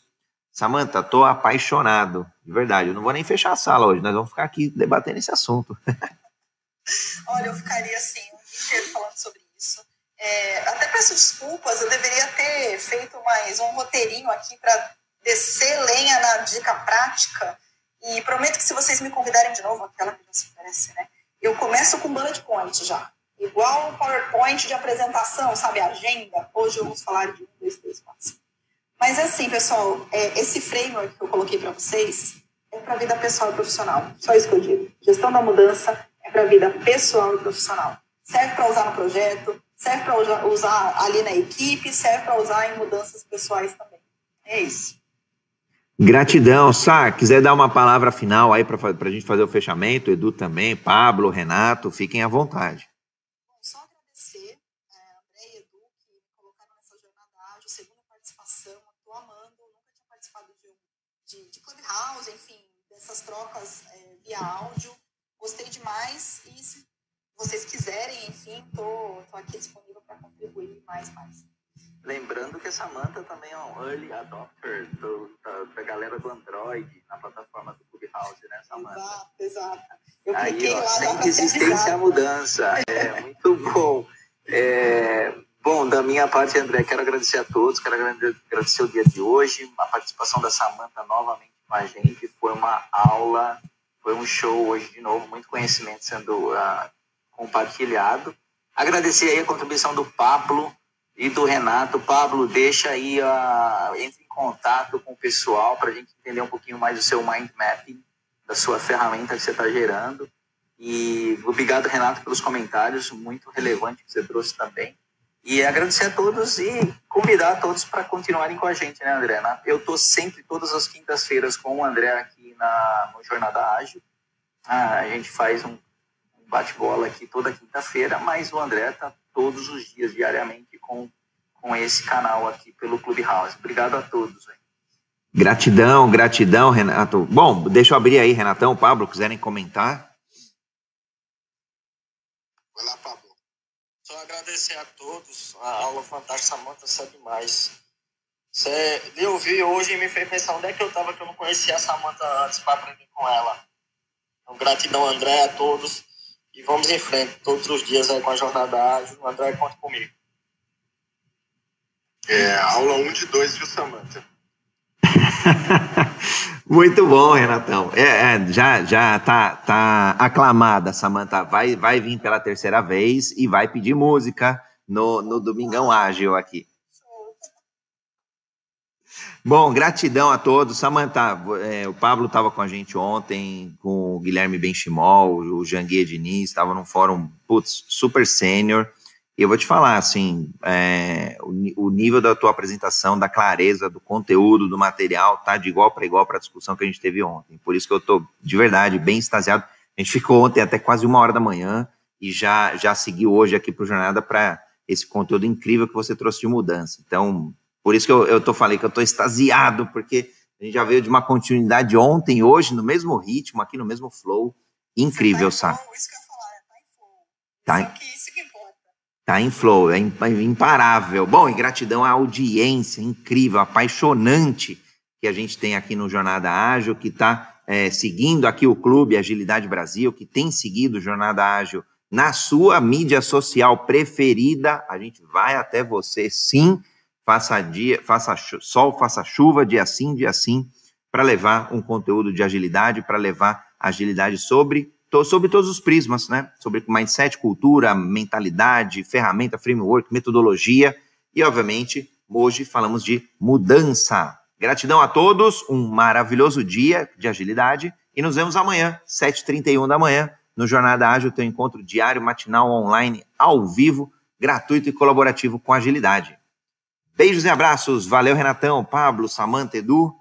Samanta, tô apaixonado, de verdade. Eu não vou nem fechar a sala hoje, nós vamos ficar aqui debatendo esse assunto. Olha, eu ficaria assim inteiro falando sobre isso. É, até peço desculpas, eu deveria ter feito mais um roteirinho aqui para descer lenha na dica prática. E prometo que se vocês me convidarem de novo, aquela que já se oferece, né? Eu começo com bullet point já. Igual o PowerPoint de apresentação, sabe? Agenda. Hoje vamos falar de um, dois, três, quatro. Mas assim, pessoal, é, esse framework que eu coloquei para vocês é para a vida pessoal e profissional. Só isso que eu digo. Gestão da mudança é para a vida pessoal e profissional serve para usar no projeto, serve para usar ali na equipe, serve para usar em mudanças pessoais também. É isso. Gratidão, Sá. Quiser dar uma palavra final aí para a gente fazer o fechamento, Edu também, Pablo, Renato, fiquem à vontade. Bom, só agradecer é, André e Edu que me colocaram nessa jornada ágil, segunda participação, estou amando, nunca tinha participado de, de, de Clubhouse, enfim, dessas trocas é, via áudio. Gostei demais e se vocês quiserem, enfim, tô, tô aqui disponível para contribuir mais, mais. Lembrando que a Samantha também é um early adopter do, da, da, galera do Android na plataforma do Clubhouse, né, Samantha? Exato, exato. Eu Aí, ó, sem resistência à mudança. É muito bom. É, bom, da minha parte, André, quero agradecer a todos, quero agradecer o dia de hoje, a participação da Samantha novamente com a gente. Foi uma aula, foi um show hoje de novo, muito conhecimento sendo uh, compartilhado. Agradecer aí a contribuição do Pablo e do Renato. Pablo, deixa aí, uh, entre em contato com o pessoal para a gente entender um pouquinho mais do seu mind mapping, da sua ferramenta que você está gerando. E obrigado, Renato, pelos comentários, muito relevante que você trouxe também. E agradecer a todos e convidar a todos para continuarem com a gente, né, André? Eu estou sempre, todas as quintas-feiras, com o André aqui na, no Jornada Ágil. Ah, a gente faz um, um bate-bola aqui toda quinta-feira, mas o André está todos os dias, diariamente, com, com esse canal aqui pelo Clubhouse. Obrigado a todos. Véio. Gratidão, gratidão, Renato. Bom, deixa eu abrir aí, Renatão, Pablo, quiserem comentar. Vai lá, Pablo. Só agradecer a todos. A aula fantástica, Samanta, sabe demais. Você me ouviu hoje e me fez pensar onde é que eu estava que eu não conhecia a Samanta antes para aprender com ela. Então, gratidão, André, a todos. E vamos em frente todos os dias aí com a jornada ágil. André, conta comigo. É, aula 1 de 2, viu, Samanta? Muito bom, Renatão. É, é, já já tá, tá aclamada, Samanta. Vai, vai vir pela terceira vez e vai pedir música no, no Domingão Ágil aqui. Bom, gratidão a todos. Samanta, é, o Pablo estava com a gente ontem, com o Guilherme Benchimol, o Janguia Diniz, estava num fórum putz, super sênior. E eu vou te falar, assim, é, o, o, nível da tua apresentação, da clareza, do conteúdo, do material, tá de igual para igual para a discussão que a gente teve ontem. Por isso que eu tô, de verdade, bem extasiado. A gente ficou ontem até quase uma hora da manhã e já, já seguiu hoje aqui para Jornada para esse conteúdo incrível que você trouxe de mudança. Então, por isso que eu, eu tô falei que eu tô extasiado, porque a gente já veio de uma continuidade ontem, hoje, no mesmo ritmo, aqui no mesmo flow. Incrível, tá sabe? Isso que eu falar, tá em flow. Tá Tá em flow, é imparável. Bom, e gratidão à audiência incrível, apaixonante que a gente tem aqui no Jornada Ágil, que está é, seguindo aqui o Clube Agilidade Brasil, que tem seguido Jornada Ágil na sua mídia social preferida. A gente vai até você, sim. Faça dia, faça sol, faça chuva, dia sim, dia sim, para levar um conteúdo de agilidade, para levar agilidade sobre sobre todos os prismas, né? Sobre mindset, cultura, mentalidade, ferramenta, framework, metodologia e, obviamente, hoje falamos de mudança. Gratidão a todos, um maravilhoso dia de agilidade e nos vemos amanhã, 7h31 da manhã, no Jornada Ágil, teu encontro diário, matinal, online, ao vivo, gratuito e colaborativo com agilidade. Beijos e abraços. Valeu, Renatão, Pablo, Samanta, Edu.